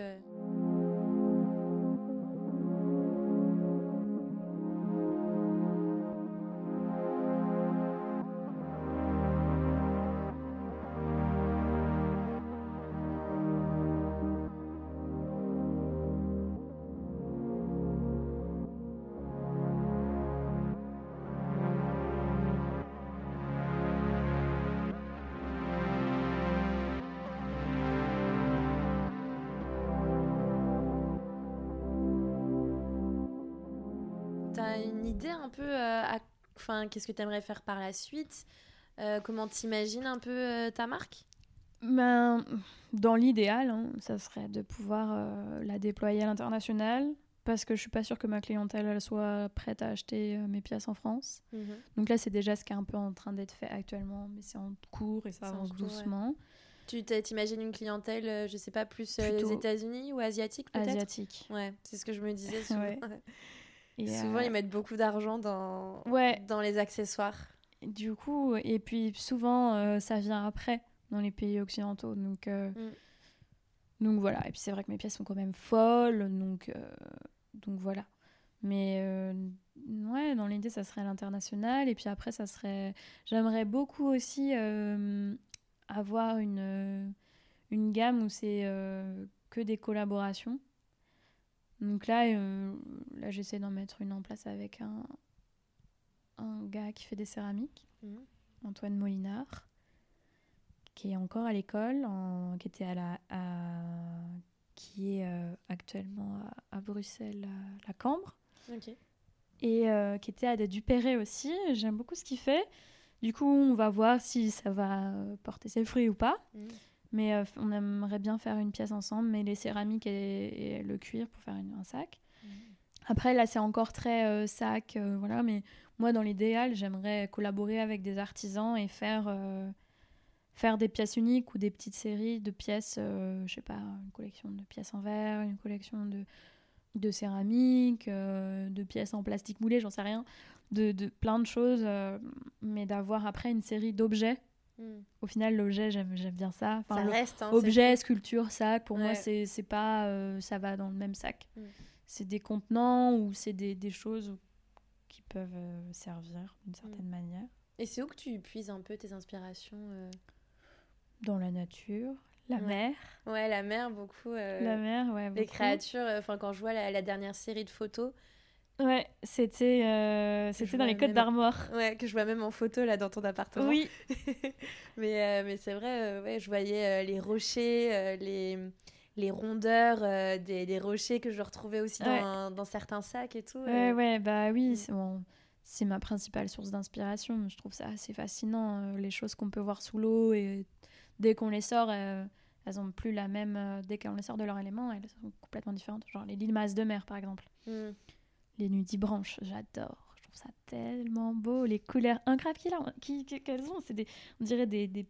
Idée un peu, euh, à- enfin, qu'est-ce que tu aimerais faire par la suite Euh, Comment t'imagines un peu euh, ta marque? Ben, dans l'idéal, hein, ça serait de pouvoir euh, la déployer à l'international parce que je suis pas sûre que ma clientèle elle soit prête à acheter mes pièces en France. Donc là, c'est déjà ce qui est un peu en train d'être fait actuellement, mais c'est en cours et ça C'est avance cours, ouais. doucement. Tu t'imagines une clientèle, je sais pas, plus Plutôt les États-Unis ou asiatique peut-être? Asiatique. Ouais, c'est ce que je me disais souvent. Ouais. Et, Souvent, euh, ils mettent beaucoup d'argent dans, Ouais. dans les accessoires. Du coup, et puis souvent, euh, ça vient après dans les pays occidentaux. Donc, euh, Mm. donc voilà. Et puis c'est vrai que mes pièces sont quand même folles. Donc, donc voilà. Mais ouais, dans l'idée, ça serait l'international. Et puis après, ça serait. J'aimerais beaucoup aussi avoir une, une gamme où c'est que des collaborations. Donc là, euh, là j'essaie d'en mettre une en place avec un, un gars qui fait des céramiques, Mhm. Antoine Molinard, qui est encore à l'école, en- qui était à la, à- qui est euh, actuellement à, à Bruxelles, à la Cambre, et euh, qui était à Dupéré aussi. J'aime beaucoup ce qu'il fait. Du coup, on va voir si ça va porter ses fruits ou pas. Mhm. Mais euh, on aimerait bien faire une pièce ensemble, mais les céramiques et, et le cuir pour faire une- un sac. Après, là, c'est encore très euh, sac, euh, voilà. Mais moi, dans l'idéal, j'aimerais collaborer avec des artisans et faire, faire des pièces uniques ou des petites séries de pièces, je sais pas, une collection de pièces en verre, une collection de, de céramique, de pièces en plastique moulé, j'en sais rien, de, de plein de choses, mais d'avoir après une série d'objets. Au final, l'objet, j'aime bien ça. Enfin, Ça reste. hein, objet, sculpture, sac, pour moi, Ouais. c'est c'est pas. euh, ça va dans le même sac. Mm. C'est des contenants ou c'est des, des choses qui peuvent euh, servir d'une certaine manière. Et c'est où que tu puises un peu tes inspirations euh? Dans la nature, la Ouais. mer. Ouais, la mer, beaucoup. La mer, ouais. Les beaucoup. créatures, euh, enfin, quand je vois la, la dernière série de photos, Ouais, c'était euh, c'était dans les Côtes même- d'Armor. ouais, que je vois même en photo là dans ton appartement. Oui, mais euh, mais c'est vrai, euh, ouais, je voyais les rochers, les, les rondeurs des, des rochers que je retrouvais aussi dans, dans certains sacs et tout. ouais, ouais, bah oui, Mm. c'est bon, c'est ma principale source d'inspiration. Je trouve ça assez fascinant, les choses qu'on peut voir sous l'eau et dès qu'on les sort, elles ont plus la même. dès qu'on les sort de leur élément, elles sont complètement différentes. Genre les limaces de mer, par exemple. Mm. Les nudibranches, j'adore. Je trouve ça tellement beau. Les couleurs incroyables qu'elles ont. C'est des, on dirait des, des,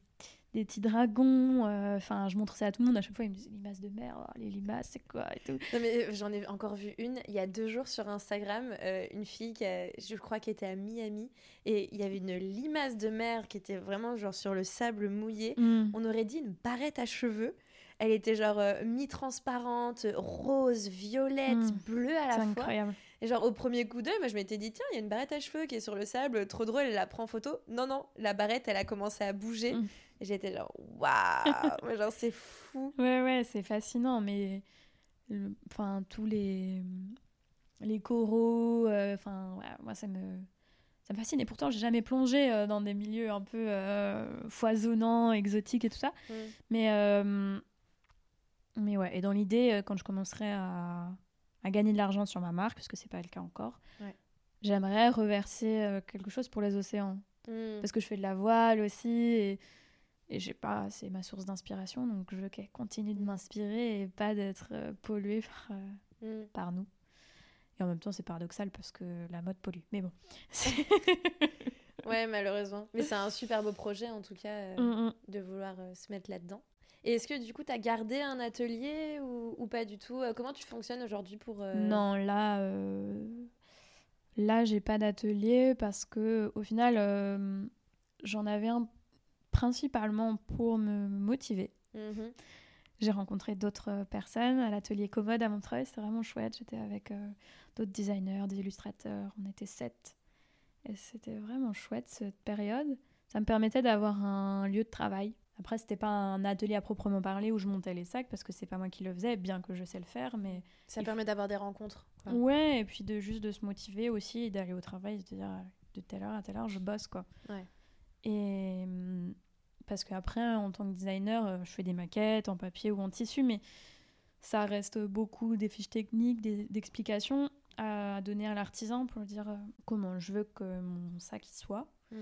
des petits dragons. euh, Enfin, je montre ça à tout le monde. À chaque fois, ils me disent limaces de mer. oh, les limaces, c'est quoi et tout. Non, mais euh, j'en ai encore vu une il y a deux jours sur Instagram, euh, une fille qui a- je crois qui était à Miami et il y avait une limace de mer qui était vraiment genre sur le sable mouillé. On aurait dit une barrette à cheveux. Elle était genre euh, mi-transparente, rose, violette, Mm. bleue à la fois. incroyable. Et genre au premier coup d'œil, moi je m'étais dit tiens, il y a une barrette à cheveux qui est sur le sable, trop drôle, elle la prend en photo. Non non, la barrette elle a commencé à bouger. Mm. Et j'étais genre waouh, genre c'est fou. Ouais, ouais, c'est fascinant, mais le- enfin tous les les coraux, euh, enfin ouais, moi ça me ça me fascine. Et pourtant, j'ai jamais plongé euh, dans des milieux un peu euh, foisonnants, exotiques et tout ça. Mm. Mais euh, mais ouais, et dans l'idée, euh, quand je commencerai à, à gagner de l'argent sur ma marque, parce que c'est pas le cas encore, Ouais. j'aimerais reverser euh, quelque chose pour les océans Mm. parce que je fais de la voile aussi et, et j'ai pas c'est ma source d'inspiration donc je veux qu'elle continue de m'inspirer et pas d'être euh, polluée par, euh, Mm. par nous et en même temps c'est paradoxal parce que la mode pollue mais bon Ouais, malheureusement. Mais c'est un super beau projet en tout cas euh, Mm, mm. de vouloir euh, se mettre là-dedans. Et est-ce que du coup tu as gardé un atelier ou, ou pas du tout Euh, Comment tu fonctionnes aujourd'hui pour euh, non là euh, là j'ai pas d'atelier parce que au final euh, j'en avais un principalement pour me motiver Mhm. J'ai rencontré d'autres personnes à l'atelier Commode à Montreuil, c'était vraiment chouette. J'étais avec euh, d'autres designers, des illustrateurs, on était sept. Et c'était vraiment chouette cette période. Ça me permettait d'avoir un lieu de travail. Après, c'était pas un atelier à proprement parler où je montais les sacs parce que c'est pas moi qui le faisais, bien que je sais le faire, mais Ça permet d'avoir des rencontres. quoi. ouais, et puis de juste de se motiver aussi et d'aller au travail, de dire de telle heure à telle heure je bosse quoi. Ouais. Et hum, parce qu'après, en tant que designer, euh, je fais des maquettes en papier ou en tissu, mais ça reste beaucoup des fiches techniques, d'explications à donner à l'artisan pour lui dire euh, comment je veux que mon sac y soit. Mm.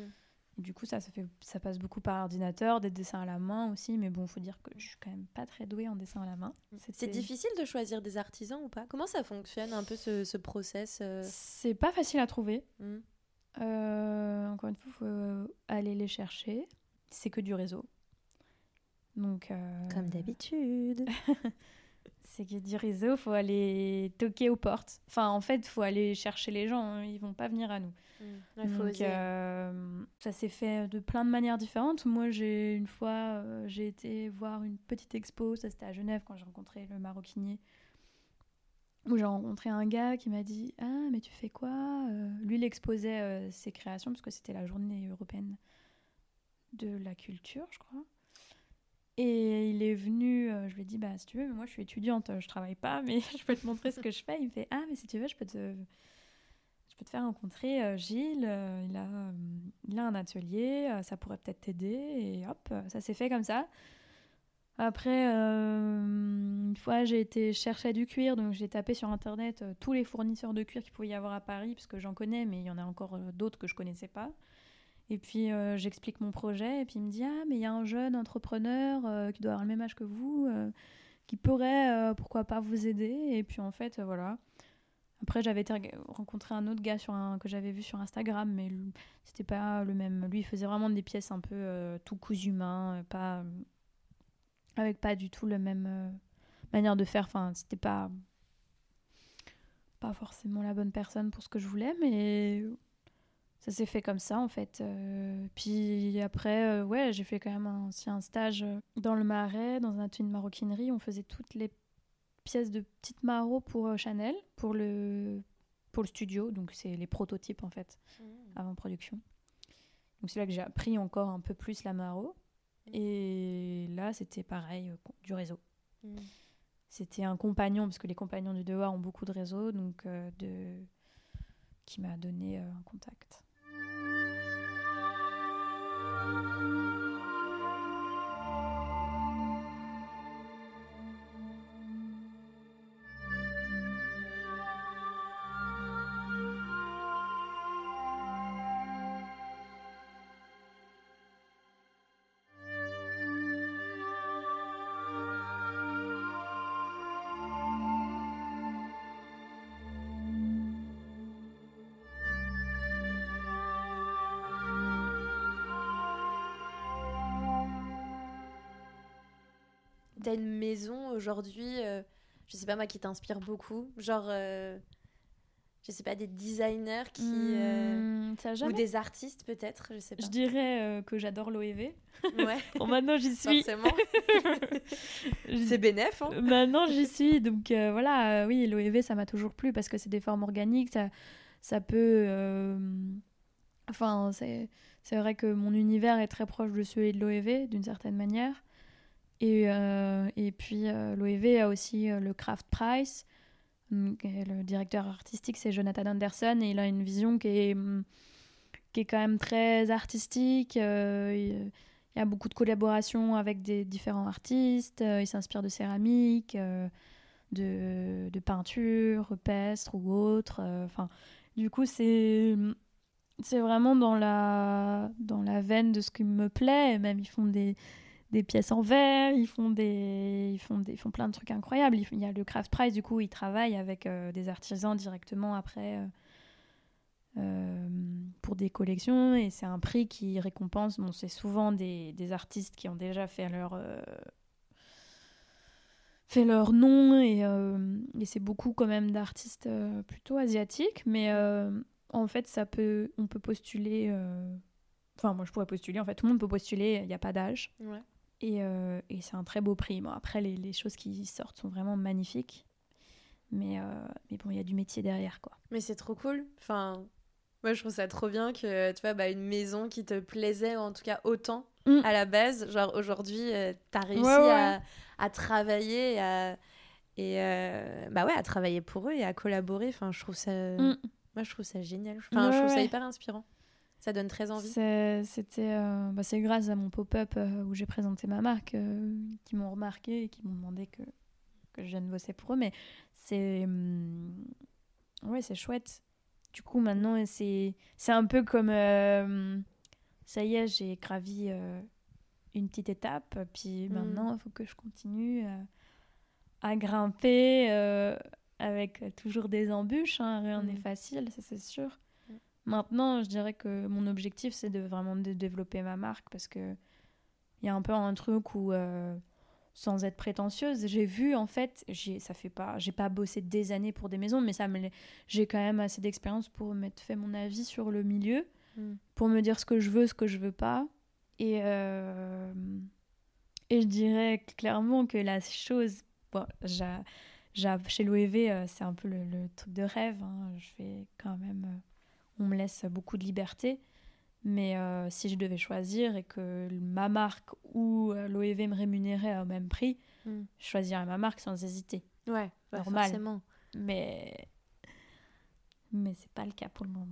Et du coup, ça, ça, fait, ça passe beaucoup par ordinateur, des dessins à la main aussi, mais bon, faut dire que je suis quand même pas très douée en dessin à la main. C'est difficile de choisir des artisans ou pas? Comment ça fonctionne un peu ce, ce process euh? C'est pas facile à trouver. Mm. Euh, encore une fois, il faut aller les chercher. C'est que du réseau. Donc, euh, Comme d'habitude. c'est que du réseau, faut aller toquer aux portes. Enfin, en fait, faut aller chercher les gens. hein. Ils vont pas venir à nous. Il faut Donc, euh, ça s'est fait de plein de manières différentes. Moi, j'ai une fois, euh, j'ai été voir une petite expo. Ça, c'était à Genève quand j'ai rencontré le maroquinier. Où j'ai rencontré un gars qui m'a dit Ah, mais tu fais quoi Euh, Lui, il exposait ses créations parce que c'était la journée européenne de la culture, je crois. Et il est venu, euh, je lui ai dit Bah, si tu veux, moi je suis étudiante, je travaille pas, mais je peux te montrer ce que je fais. Il me fait Ah, mais si tu veux, je peux te, je peux te faire rencontrer euh, Gilles. euh, il, a, il a un atelier, ça pourrait peut-être t'aider. Et hop, ça s'est fait comme ça. Après, une fois, j'ai été chercher du cuir, donc j'ai tapé sur internet tous les fournisseurs de cuir qu'il pouvait y avoir à Paris, parce que j'en connais, mais il y en a encore d'autres que je connaissais pas. Et puis euh, j'explique mon projet, et puis il me dit Ah, mais il y a un jeune entrepreneur euh, qui doit avoir le même âge que vous, euh, qui pourrait, pourquoi pas, vous aider. Et puis en fait, voilà. Après, j'avais rencontrer un autre gars sur un, que j'avais vu sur Instagram, mais c'était pas le même. Lui, il faisait vraiment des pièces un peu tout cousu main, pas avec pas du tout la même manière de faire. Enfin, c'était pas pas forcément la bonne personne pour ce que je voulais, mais ça s'est fait comme ça en fait. Euh, puis après, euh, ouais, j'ai fait quand même un, aussi un stage euh, dans le Marais, dans un atelier de maroquinerie. On faisait toutes les pièces de petites marauds pour euh, Chanel, pour le pour le studio. Donc c'est les prototypes en fait avant production. Donc c'est là que j'ai appris encore un peu plus la maro. Et là, c'était pareil, du réseau. Mm. C'était un compagnon, parce que les compagnons du devoir ont beaucoup de réseaux, donc de... qui m'a donné un contact. Maison aujourd'hui, euh, je sais pas moi, qui t'inspire beaucoup Genre, euh, je sais pas, des designers qui. euh, Hmm, ça a ou des artistes peut-être, je sais pas. Je dirais euh, que j'adore l'OEV. Ouais, Bon, maintenant j'y suis. forcément. C'est bénéf, hein Maintenant j'y suis. Donc euh, voilà, euh, oui, l'OEV ça m'a toujours plu parce que c'est des formes organiques. Ça, ça peut. euh, Enfin, c'est c'est vrai que mon univers est très proche de celui de l'OEV d'une certaine manière. Et, euh, et puis euh, l'OEV a aussi euh, le Craft Prize. Hum, Le directeur artistique c'est Jonathan Anderson et il a une vision qui est, hum, qui est quand même très artistique. il- y a beaucoup de collaborations avec des différents artistes. il s'inspire de céramique, de, de peinture rupestre ou autre. Enfin, du coup, c'est c'est vraiment dans la dans la veine de ce qui me plaît. Même ils font des des pièces en verre, ils font des ils font des ils font plein de trucs incroyables. Il y a le Craft Prize, du coup, ils travaillent avec euh, des artisans directement après. euh, euh, pour des collections et c'est un prix qui récompense bon c'est souvent des, des artistes qui ont déjà fait leur fait leur nom et, et c'est beaucoup quand même d'artistes plutôt asiatiques mais en fait ça peut on peut postuler enfin moi je pourrais postuler en fait tout le monde peut postuler il n'y a pas d'âge. Et, euh, et c'est un très beau prix bon après les, les choses qui sortent sont vraiment magnifiques mais, euh, mais bon il y a du métier derrière quoi Mais c'est trop cool. Enfin, moi je trouve ça trop bien que tu vois bah, une maison qui te plaisait en tout cas autant Mm. à la base. Genre aujourd'hui, euh, t'as réussi Ouais, ouais. À, à travailler et à, et euh, bah ouais à travailler pour eux et à collaborer. Enfin, je trouve ça, Mm. moi je trouve ça génial. Enfin, je trouve ça hyper inspirant. Ça donne très envie. C'est- C'était, euh, bah, c'est grâce à mon pop-up euh, où j'ai présenté ma marque euh, qui m'ont remarqué et qui m'ont demandé que, que je vienne bosser pour eux. Mais c'est, hum, ouais, c'est chouette. Du coup, maintenant, c'est, c'est un peu comme, ça y est, j'ai gravi une petite étape. Puis Mm. maintenant, il faut que je continue à grimper avec toujours des embûches. hein. Rien Mm. n'est facile, ça c'est sûr. Maintenant, je dirais que mon objectif, c'est de vraiment de développer ma marque parce que il y a un peu un truc où, euh, sans être prétentieuse, j'ai vu en fait, j'ai ça fait pas, j'ai pas bossé des années pour des maisons, mais ça me, j'ai quand même assez d'expérience pour m'être fait mon avis sur le milieu, Mm. pour me dire ce que je veux, ce que je veux pas, et euh, et je dirais clairement que la chose, bon, j'a- j'a- chez l'OEV, euh, c'est un peu le, le truc de rêve. hein. Je fais quand même, on me laisse beaucoup de liberté. Mais euh, si je devais choisir et que ma marque ou euh, l'OEV me rémunérait au même prix, Mm. je choisirais ma marque sans hésiter. Ouais, bah, Normal. forcément. Mais mais c'est pas le cas pour le moment.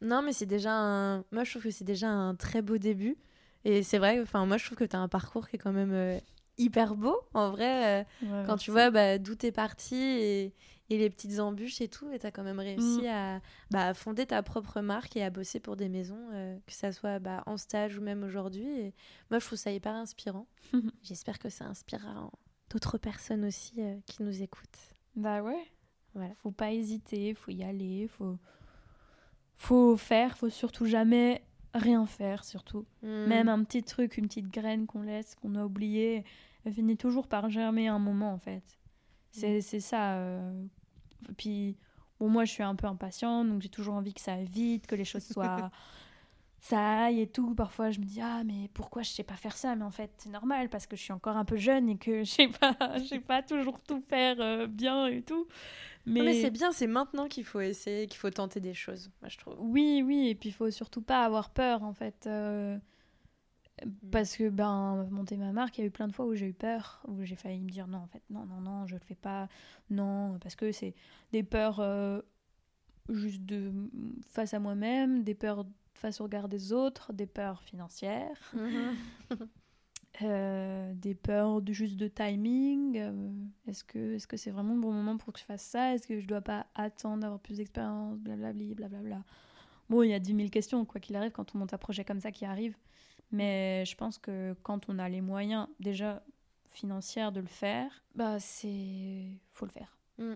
Non, mais c'est déjà un. Moi, je trouve que c'est déjà un très beau début. Et c'est vrai, enfin, moi, je trouve que tu as un parcours qui est quand même euh, hyper beau. En vrai, euh, Ouais, quand tu vois bah, d'où t'es parti et, et les petites embûches et tout, et tu as quand même réussi Mm. à, bah, à fonder ta propre marque et à bosser pour des maisons, euh, que ça soit bah, en stage ou même aujourd'hui. Et moi, je trouve ça hyper inspirant. J'espère que ça inspirera d'autres personnes aussi euh, qui nous écoutent. Bah ouais. Voilà. Faut pas hésiter, faut y aller, faut faut faire, faut surtout jamais rien faire surtout. Mm. Même un petit truc, une petite graine qu'on laisse, qu'on a oublié, elle finit toujours par germer un moment en fait. C'est c'est ça. euh. Puis bon moi je suis un peu impatiente donc j'ai toujours envie que ça aille vite, que les choses soient ça aille et tout. Parfois je me dis ah mais pourquoi je sais pas faire ça? Mais en fait c'est normal parce que je suis encore un peu jeune et que je sais pas je sais pas toujours tout faire euh, bien et tout. Mais, mais c'est bien, c'est maintenant qu'il faut essayer, qu'il faut tenter des choses, moi, je trouve. oui, oui, et puis il faut surtout pas avoir peur en fait. euh, Parce que ben monter ma marque, il y a eu plein de fois où j'ai eu peur, où j'ai failli me dire non en fait, non, non, non, je le fais pas, non, parce que c'est des peurs euh, juste de face à moi-même, des peurs face au regard des autres, des peurs financières, euh, des peurs de, juste de timing. euh, est-ce que est-ce que c'est vraiment le bon moment pour que je fasse ça Est-ce que je dois pas attendre d'avoir plus d'expérience Blablabli, blablabla. Bon, il y a 10 000 questions, quoi qu'il arrive, quand on monte un projet comme ça qui arrive. Mais je pense que quand on a les moyens, déjà financiers, de le faire, bah c'est. faut le faire. Mm.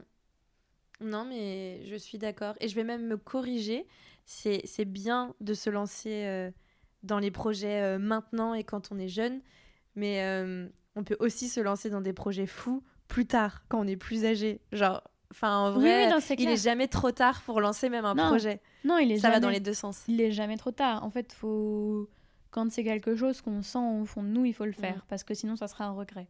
Non, mais je suis d'accord. Et je vais même me corriger. C'est c'est bien de se lancer euh, dans les projets euh, maintenant et quand on est jeune. Mais euh, on peut aussi se lancer dans des projets fous plus tard, quand on est plus âgé. Genre, enfin, en vrai, oui, non, c'est il clair. est jamais trop tard pour lancer même un Non, projet. Non, il est Ça va dans les deux sens. Il est jamais trop tard. En fait, faut quand c'est quelque chose qu'on sent au fond de nous, il faut le faire parce que sinon ça sera un regret.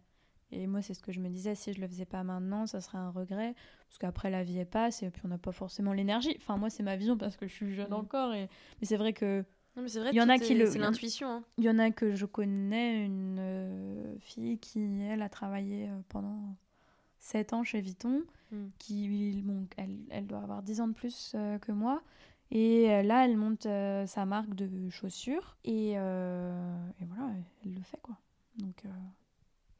Et moi, c'est ce que je me disais, si je le faisais pas maintenant, ça serait un regret parce qu'après la vie elle passe et puis on n'a pas forcément l'énergie. Enfin, moi, c'est ma vision parce que je suis jeune Mm. encore et mais c'est vrai que Non, mais c'est vrai, Il y en a qui est- le- C'est l'intuition. hein. il y en a que je connais une euh, fille qui elle a travaillé euh, pendant 7 ans chez Vuitton Mm. qui bon, elle, elle doit avoir 10 ans de plus euh, que moi et euh, là elle monte euh, sa marque de chaussures et, euh, et voilà elle le fait quoi donc euh,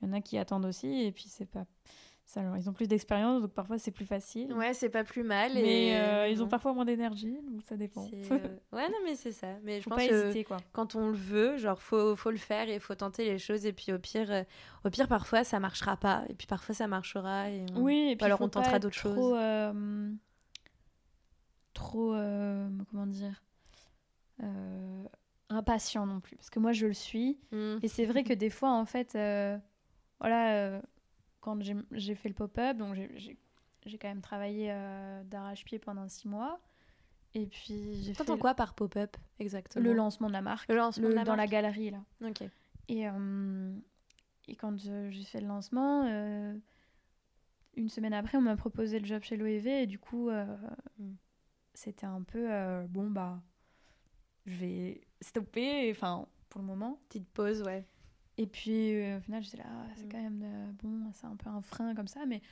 il y en a qui attendent aussi et puis c'est pas ça alors, ils ont plus d'expérience donc parfois c'est plus facile Ouais, c'est pas plus mal. mais et... ils ont parfois moins d'énergie donc ça dépend Ouais, non, mais c'est ça. Mais je pense pas que hésiter quoi quand on le veut, genre, faut, faut le faire et faut tenter les choses. Et puis, au pire, au pire, parfois, ça marchera pas. Et puis, parfois, ça marchera. Et on- Oui, et Ou puis alors on tentera d'autres choses. Trop, euh, comment dire, euh, impatient non plus. Parce que moi, je le suis. Mm. Et c'est vrai que des fois, en fait, euh, voilà, quand j'ai fait le pop-up, donc j'ai- quand même travaillé d'arrache-pied pendant six mois. Et puis, j'ai fait T'entends quoi par pop-up exactement? Le lancement de la marque. Le lancement le- de la dans la galerie, là. Ok. Et, et quand j'ai fait le lancement, une semaine après, on m'a proposé le job chez l'OEV et du coup, euh, Mm. C'était un peu euh, bon, bah, je vais stopper, enfin, pour le moment. Petite pause, ouais. Et puis, euh, au final, j'étais là, Ah, c'est Mm. quand même euh, bon, c'est un peu un frein comme ça, mais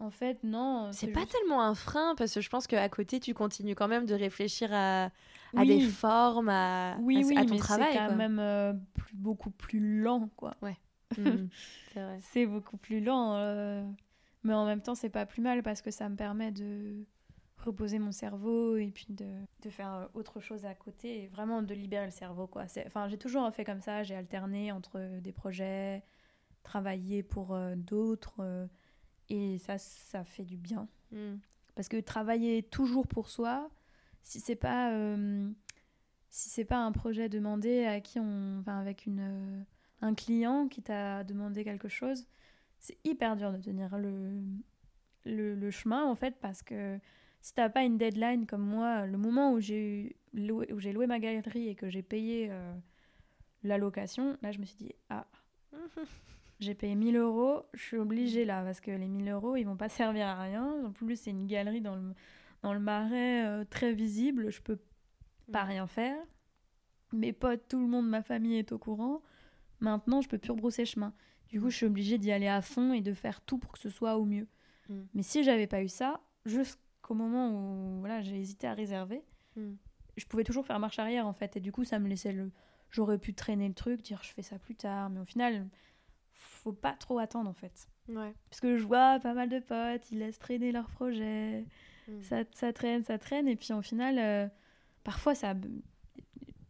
en fait, non. C'est pas juste- tellement un frein parce que je pense qu'à côté, tu continues quand même de réfléchir à, des formes, à, Oui, à, oui, à ton mais travail. c'est quand quoi. même plus- beaucoup plus lent, quoi. Mm. C'est vrai. C'est beaucoup plus lent. Mais en même temps, c'est pas plus mal parce que ça me permet de reposer mon cerveau et puis de, de faire euh, autre chose à côté et vraiment de libérer le cerveau. Quoi. Enfin, j'ai toujours fait comme ça. J'ai alterné entre des projets, travailler pour euh, d'autres. euh, et ça, ça fait du bien. Mm. Parce que travailler toujours pour soi, si c'est pas euh, si c'est pas un projet demandé à qui on, enfin avec une euh, un client qui t'a demandé quelque chose, c'est hyper dur de tenir le, le le chemin en fait parce que si t'as pas une deadline comme moi, le moment où j'ai loué, où j'ai loué ma galerie et que j'ai payé euh, la location, là je me suis dit ah j'ai payé 1000 euros, je suis obligée là, parce que les 1000 euros, ils vont pas servir à rien. En plus, c'est une galerie dans le, dans le marais euh, très visible, je peux pas Mm. rien faire. Mes potes, tout le monde, ma famille est au courant. Maintenant, je peux plus rebrousser chemin. Du coup, je suis obligée d'y aller à fond et de faire tout pour que ce soit au mieux. Mm. Mais si j'avais pas eu ça, moment où voilà, j'ai hésité à réserver, Mm. je pouvais toujours faire marche arrière en fait. Et du coup, ça me laissait le. J'aurais pu traîner le truc, dire je fais ça plus tard. Mais au final, faut pas trop attendre en fait. Ouais. Parce que je vois pas mal de potes, ils laissent traîner leurs projets. Mm. Ça, ça traîne, ça traîne. Et puis au final, euh, parfois, ça,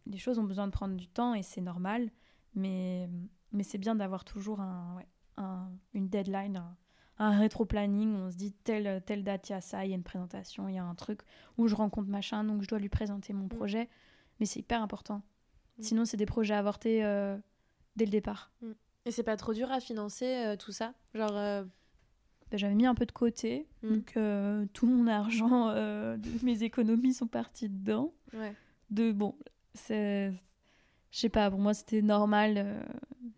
les choses ont besoin de prendre du temps et c'est normal. Mais, mais c'est bien d'avoir toujours un, ouais, un- une deadline, un, un rétro-planning on se dit telle, telle date, il y a ça, il y a une présentation, il y a un truc où je rencontre machin, donc je dois lui présenter mon projet. Mais c'est hyper important. Mm. Sinon, c'est des projets avortés euh, dès le départ. Et c'est pas trop dur à financer euh, tout ça? Genre, euh, Ben, j'avais mis un peu de côté, Mm. donc tout mon argent, de mes économies sont parties dedans. ouais. De bon, c'est, je sais pas, pour moi c'était normal,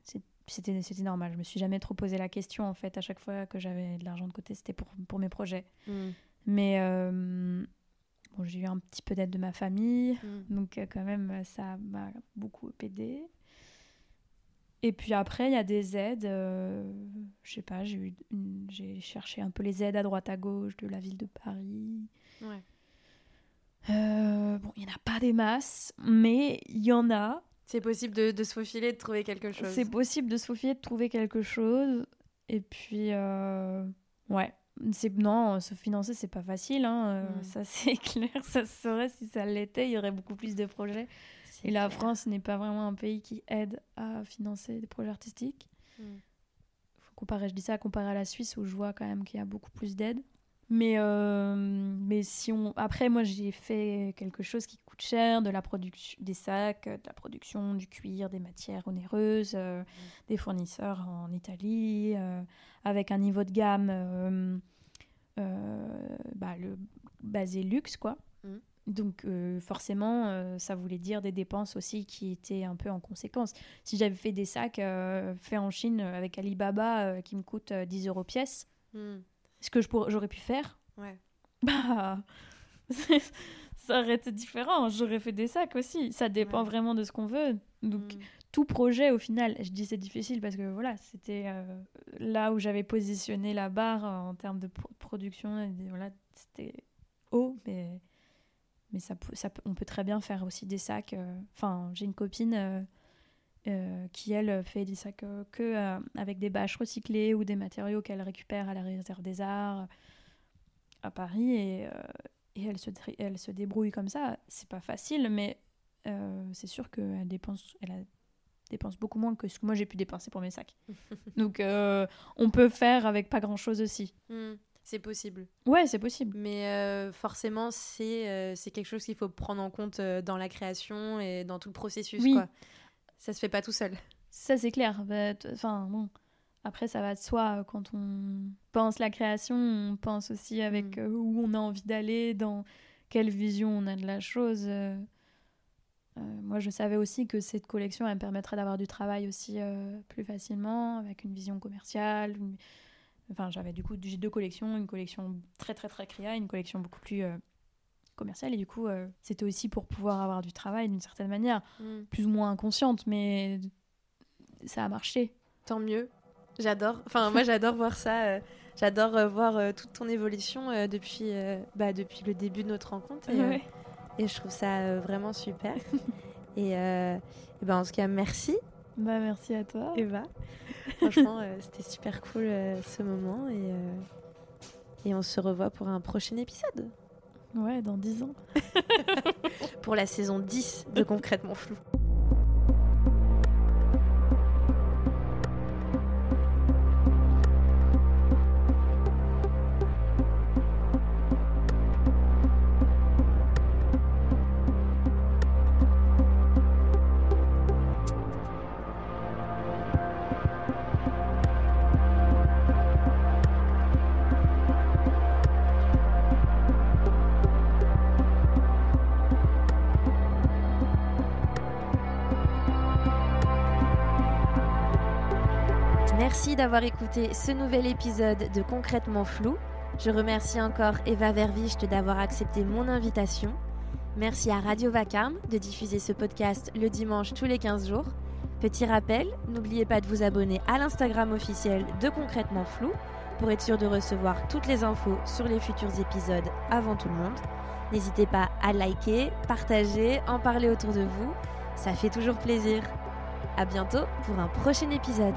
c'est- c'était c'était normal. Je me suis jamais trop posé la question en fait. À chaque fois que j'avais de l'argent de côté, c'était pour pour mes projets. Mm. Mais euh, bon, j'ai eu un petit peu d'aide de ma famille, Mm. donc euh, quand même ça m'a beaucoup aidé. Et puis après, il y a des aides. euh, je sais pas, j'ai j'ai cherché un peu les aides à droite à gauche de la ville de Paris. Ouais. Euh, bon, il n'y en a pas des masses, mais il y en a. C'est possible de, de se faufiler, de trouver quelque chose. C'est possible de se faufiler, de trouver quelque chose. Et puis, euh, ouais. C'est, non, se financer, c'est pas facile. Hein. euh, Mm. Ça, c'est clair. Ça se saurait si ça l'était. Il y aurait beaucoup plus de projets. Et la clair. France n'est pas vraiment un pays qui aide à financer des projets artistiques. Mm. Faut comparer, je dis ça, comparé à la Suisse où je vois quand même qu'il y a beaucoup plus d'aide. Mais, euh, mais si on... après, moi, j'ai fait quelque chose qui coûte cher, de la production des sacs, de la production du cuir, des matières onéreuses, euh, mm. des fournisseurs en Italie, euh, avec un niveau de gamme bah, le basé luxe, quoi. Mm. Donc forcément, ça voulait dire des dépenses aussi qui étaient un peu en conséquence. Si j'avais fait des sacs faits en Chine avec Alibaba qui me coûtent 10 euros pièce, mm ce que j'aurais pu faire, ouais. bah, ça aurait été différent. J'aurais fait des sacs aussi. Ça dépend vraiment de ce qu'on veut. Donc, mm. tout projet, au final, je dis c'est difficile parce que voilà, c'était euh, là où j'avais positionné la barre en termes de production. Et voilà, c'était haut, mais, mais ça, ça, on peut très bien faire aussi des sacs. Euh, enfin, j'ai une copine. Euh, qui elle fait des sacs que avec des bâches recyclées ou des matériaux qu'elle récupère à la réserve des arts à Paris et, et elle, se, elle se débrouille comme ça. C'est pas facile, mais c'est sûr qu'elle dépense, elle a, dépense beaucoup moins que ce que moi j'ai pu dépenser pour mes sacs. Donc on peut faire avec pas grand chose aussi. Mmh, c'est possible. Ouais, c'est possible. Mais forcément, c'est c'est quelque chose qu'il faut prendre en compte dans la création et dans tout le processus. Oui. Quoi. Ça se fait pas tout seul. Ça, c'est clair. Bah, enfin, bon. Après, ça va de soi. Quand on pense la création, on pense aussi avec mm. euh, où on a envie d'aller, dans quelle vision on a de la chose. Euh, euh, moi, je savais aussi que cette collection, elle me permettrait d'avoir du travail aussi plus facilement, avec une vision commerciale. Enfin, j'avais du coup deux collections, une collection très très très créa, une collection beaucoup plus commercial et du coup euh, c'était aussi pour pouvoir avoir du travail d'une certaine manière mm. plus ou moins inconsciente mais ça a marché. Tant mieux. J'adore enfin moi j'adore voir ça euh, j'adore euh, voir toute ton évolution depuis bah, depuis le début de notre rencontre et, et je trouve ça vraiment super. Et, et ben en tout cas merci. Bah merci à toi. Eva franchement c'était super cool ce moment et et on se revoit pour un prochain épisode. Ouais, dans 10 ans. Pour la saison 10 de Concrètement Flou. D'avoir écouté ce nouvel épisode de Concrètement Flou. Je remercie encore Eva Vervicht d'avoir accepté mon invitation. Merci à Radio Vacarme de diffuser ce podcast le dimanche tous les 15 jours. Petit rappel, n'oubliez pas de vous abonner à l'Instagram officiel de Concrètement Flou pour être sûr de recevoir toutes les infos sur les futurs épisodes avant tout le monde. N'hésitez pas à liker, partager, en parler autour de vous, ça fait toujours plaisir. À bientôt pour un prochain épisode.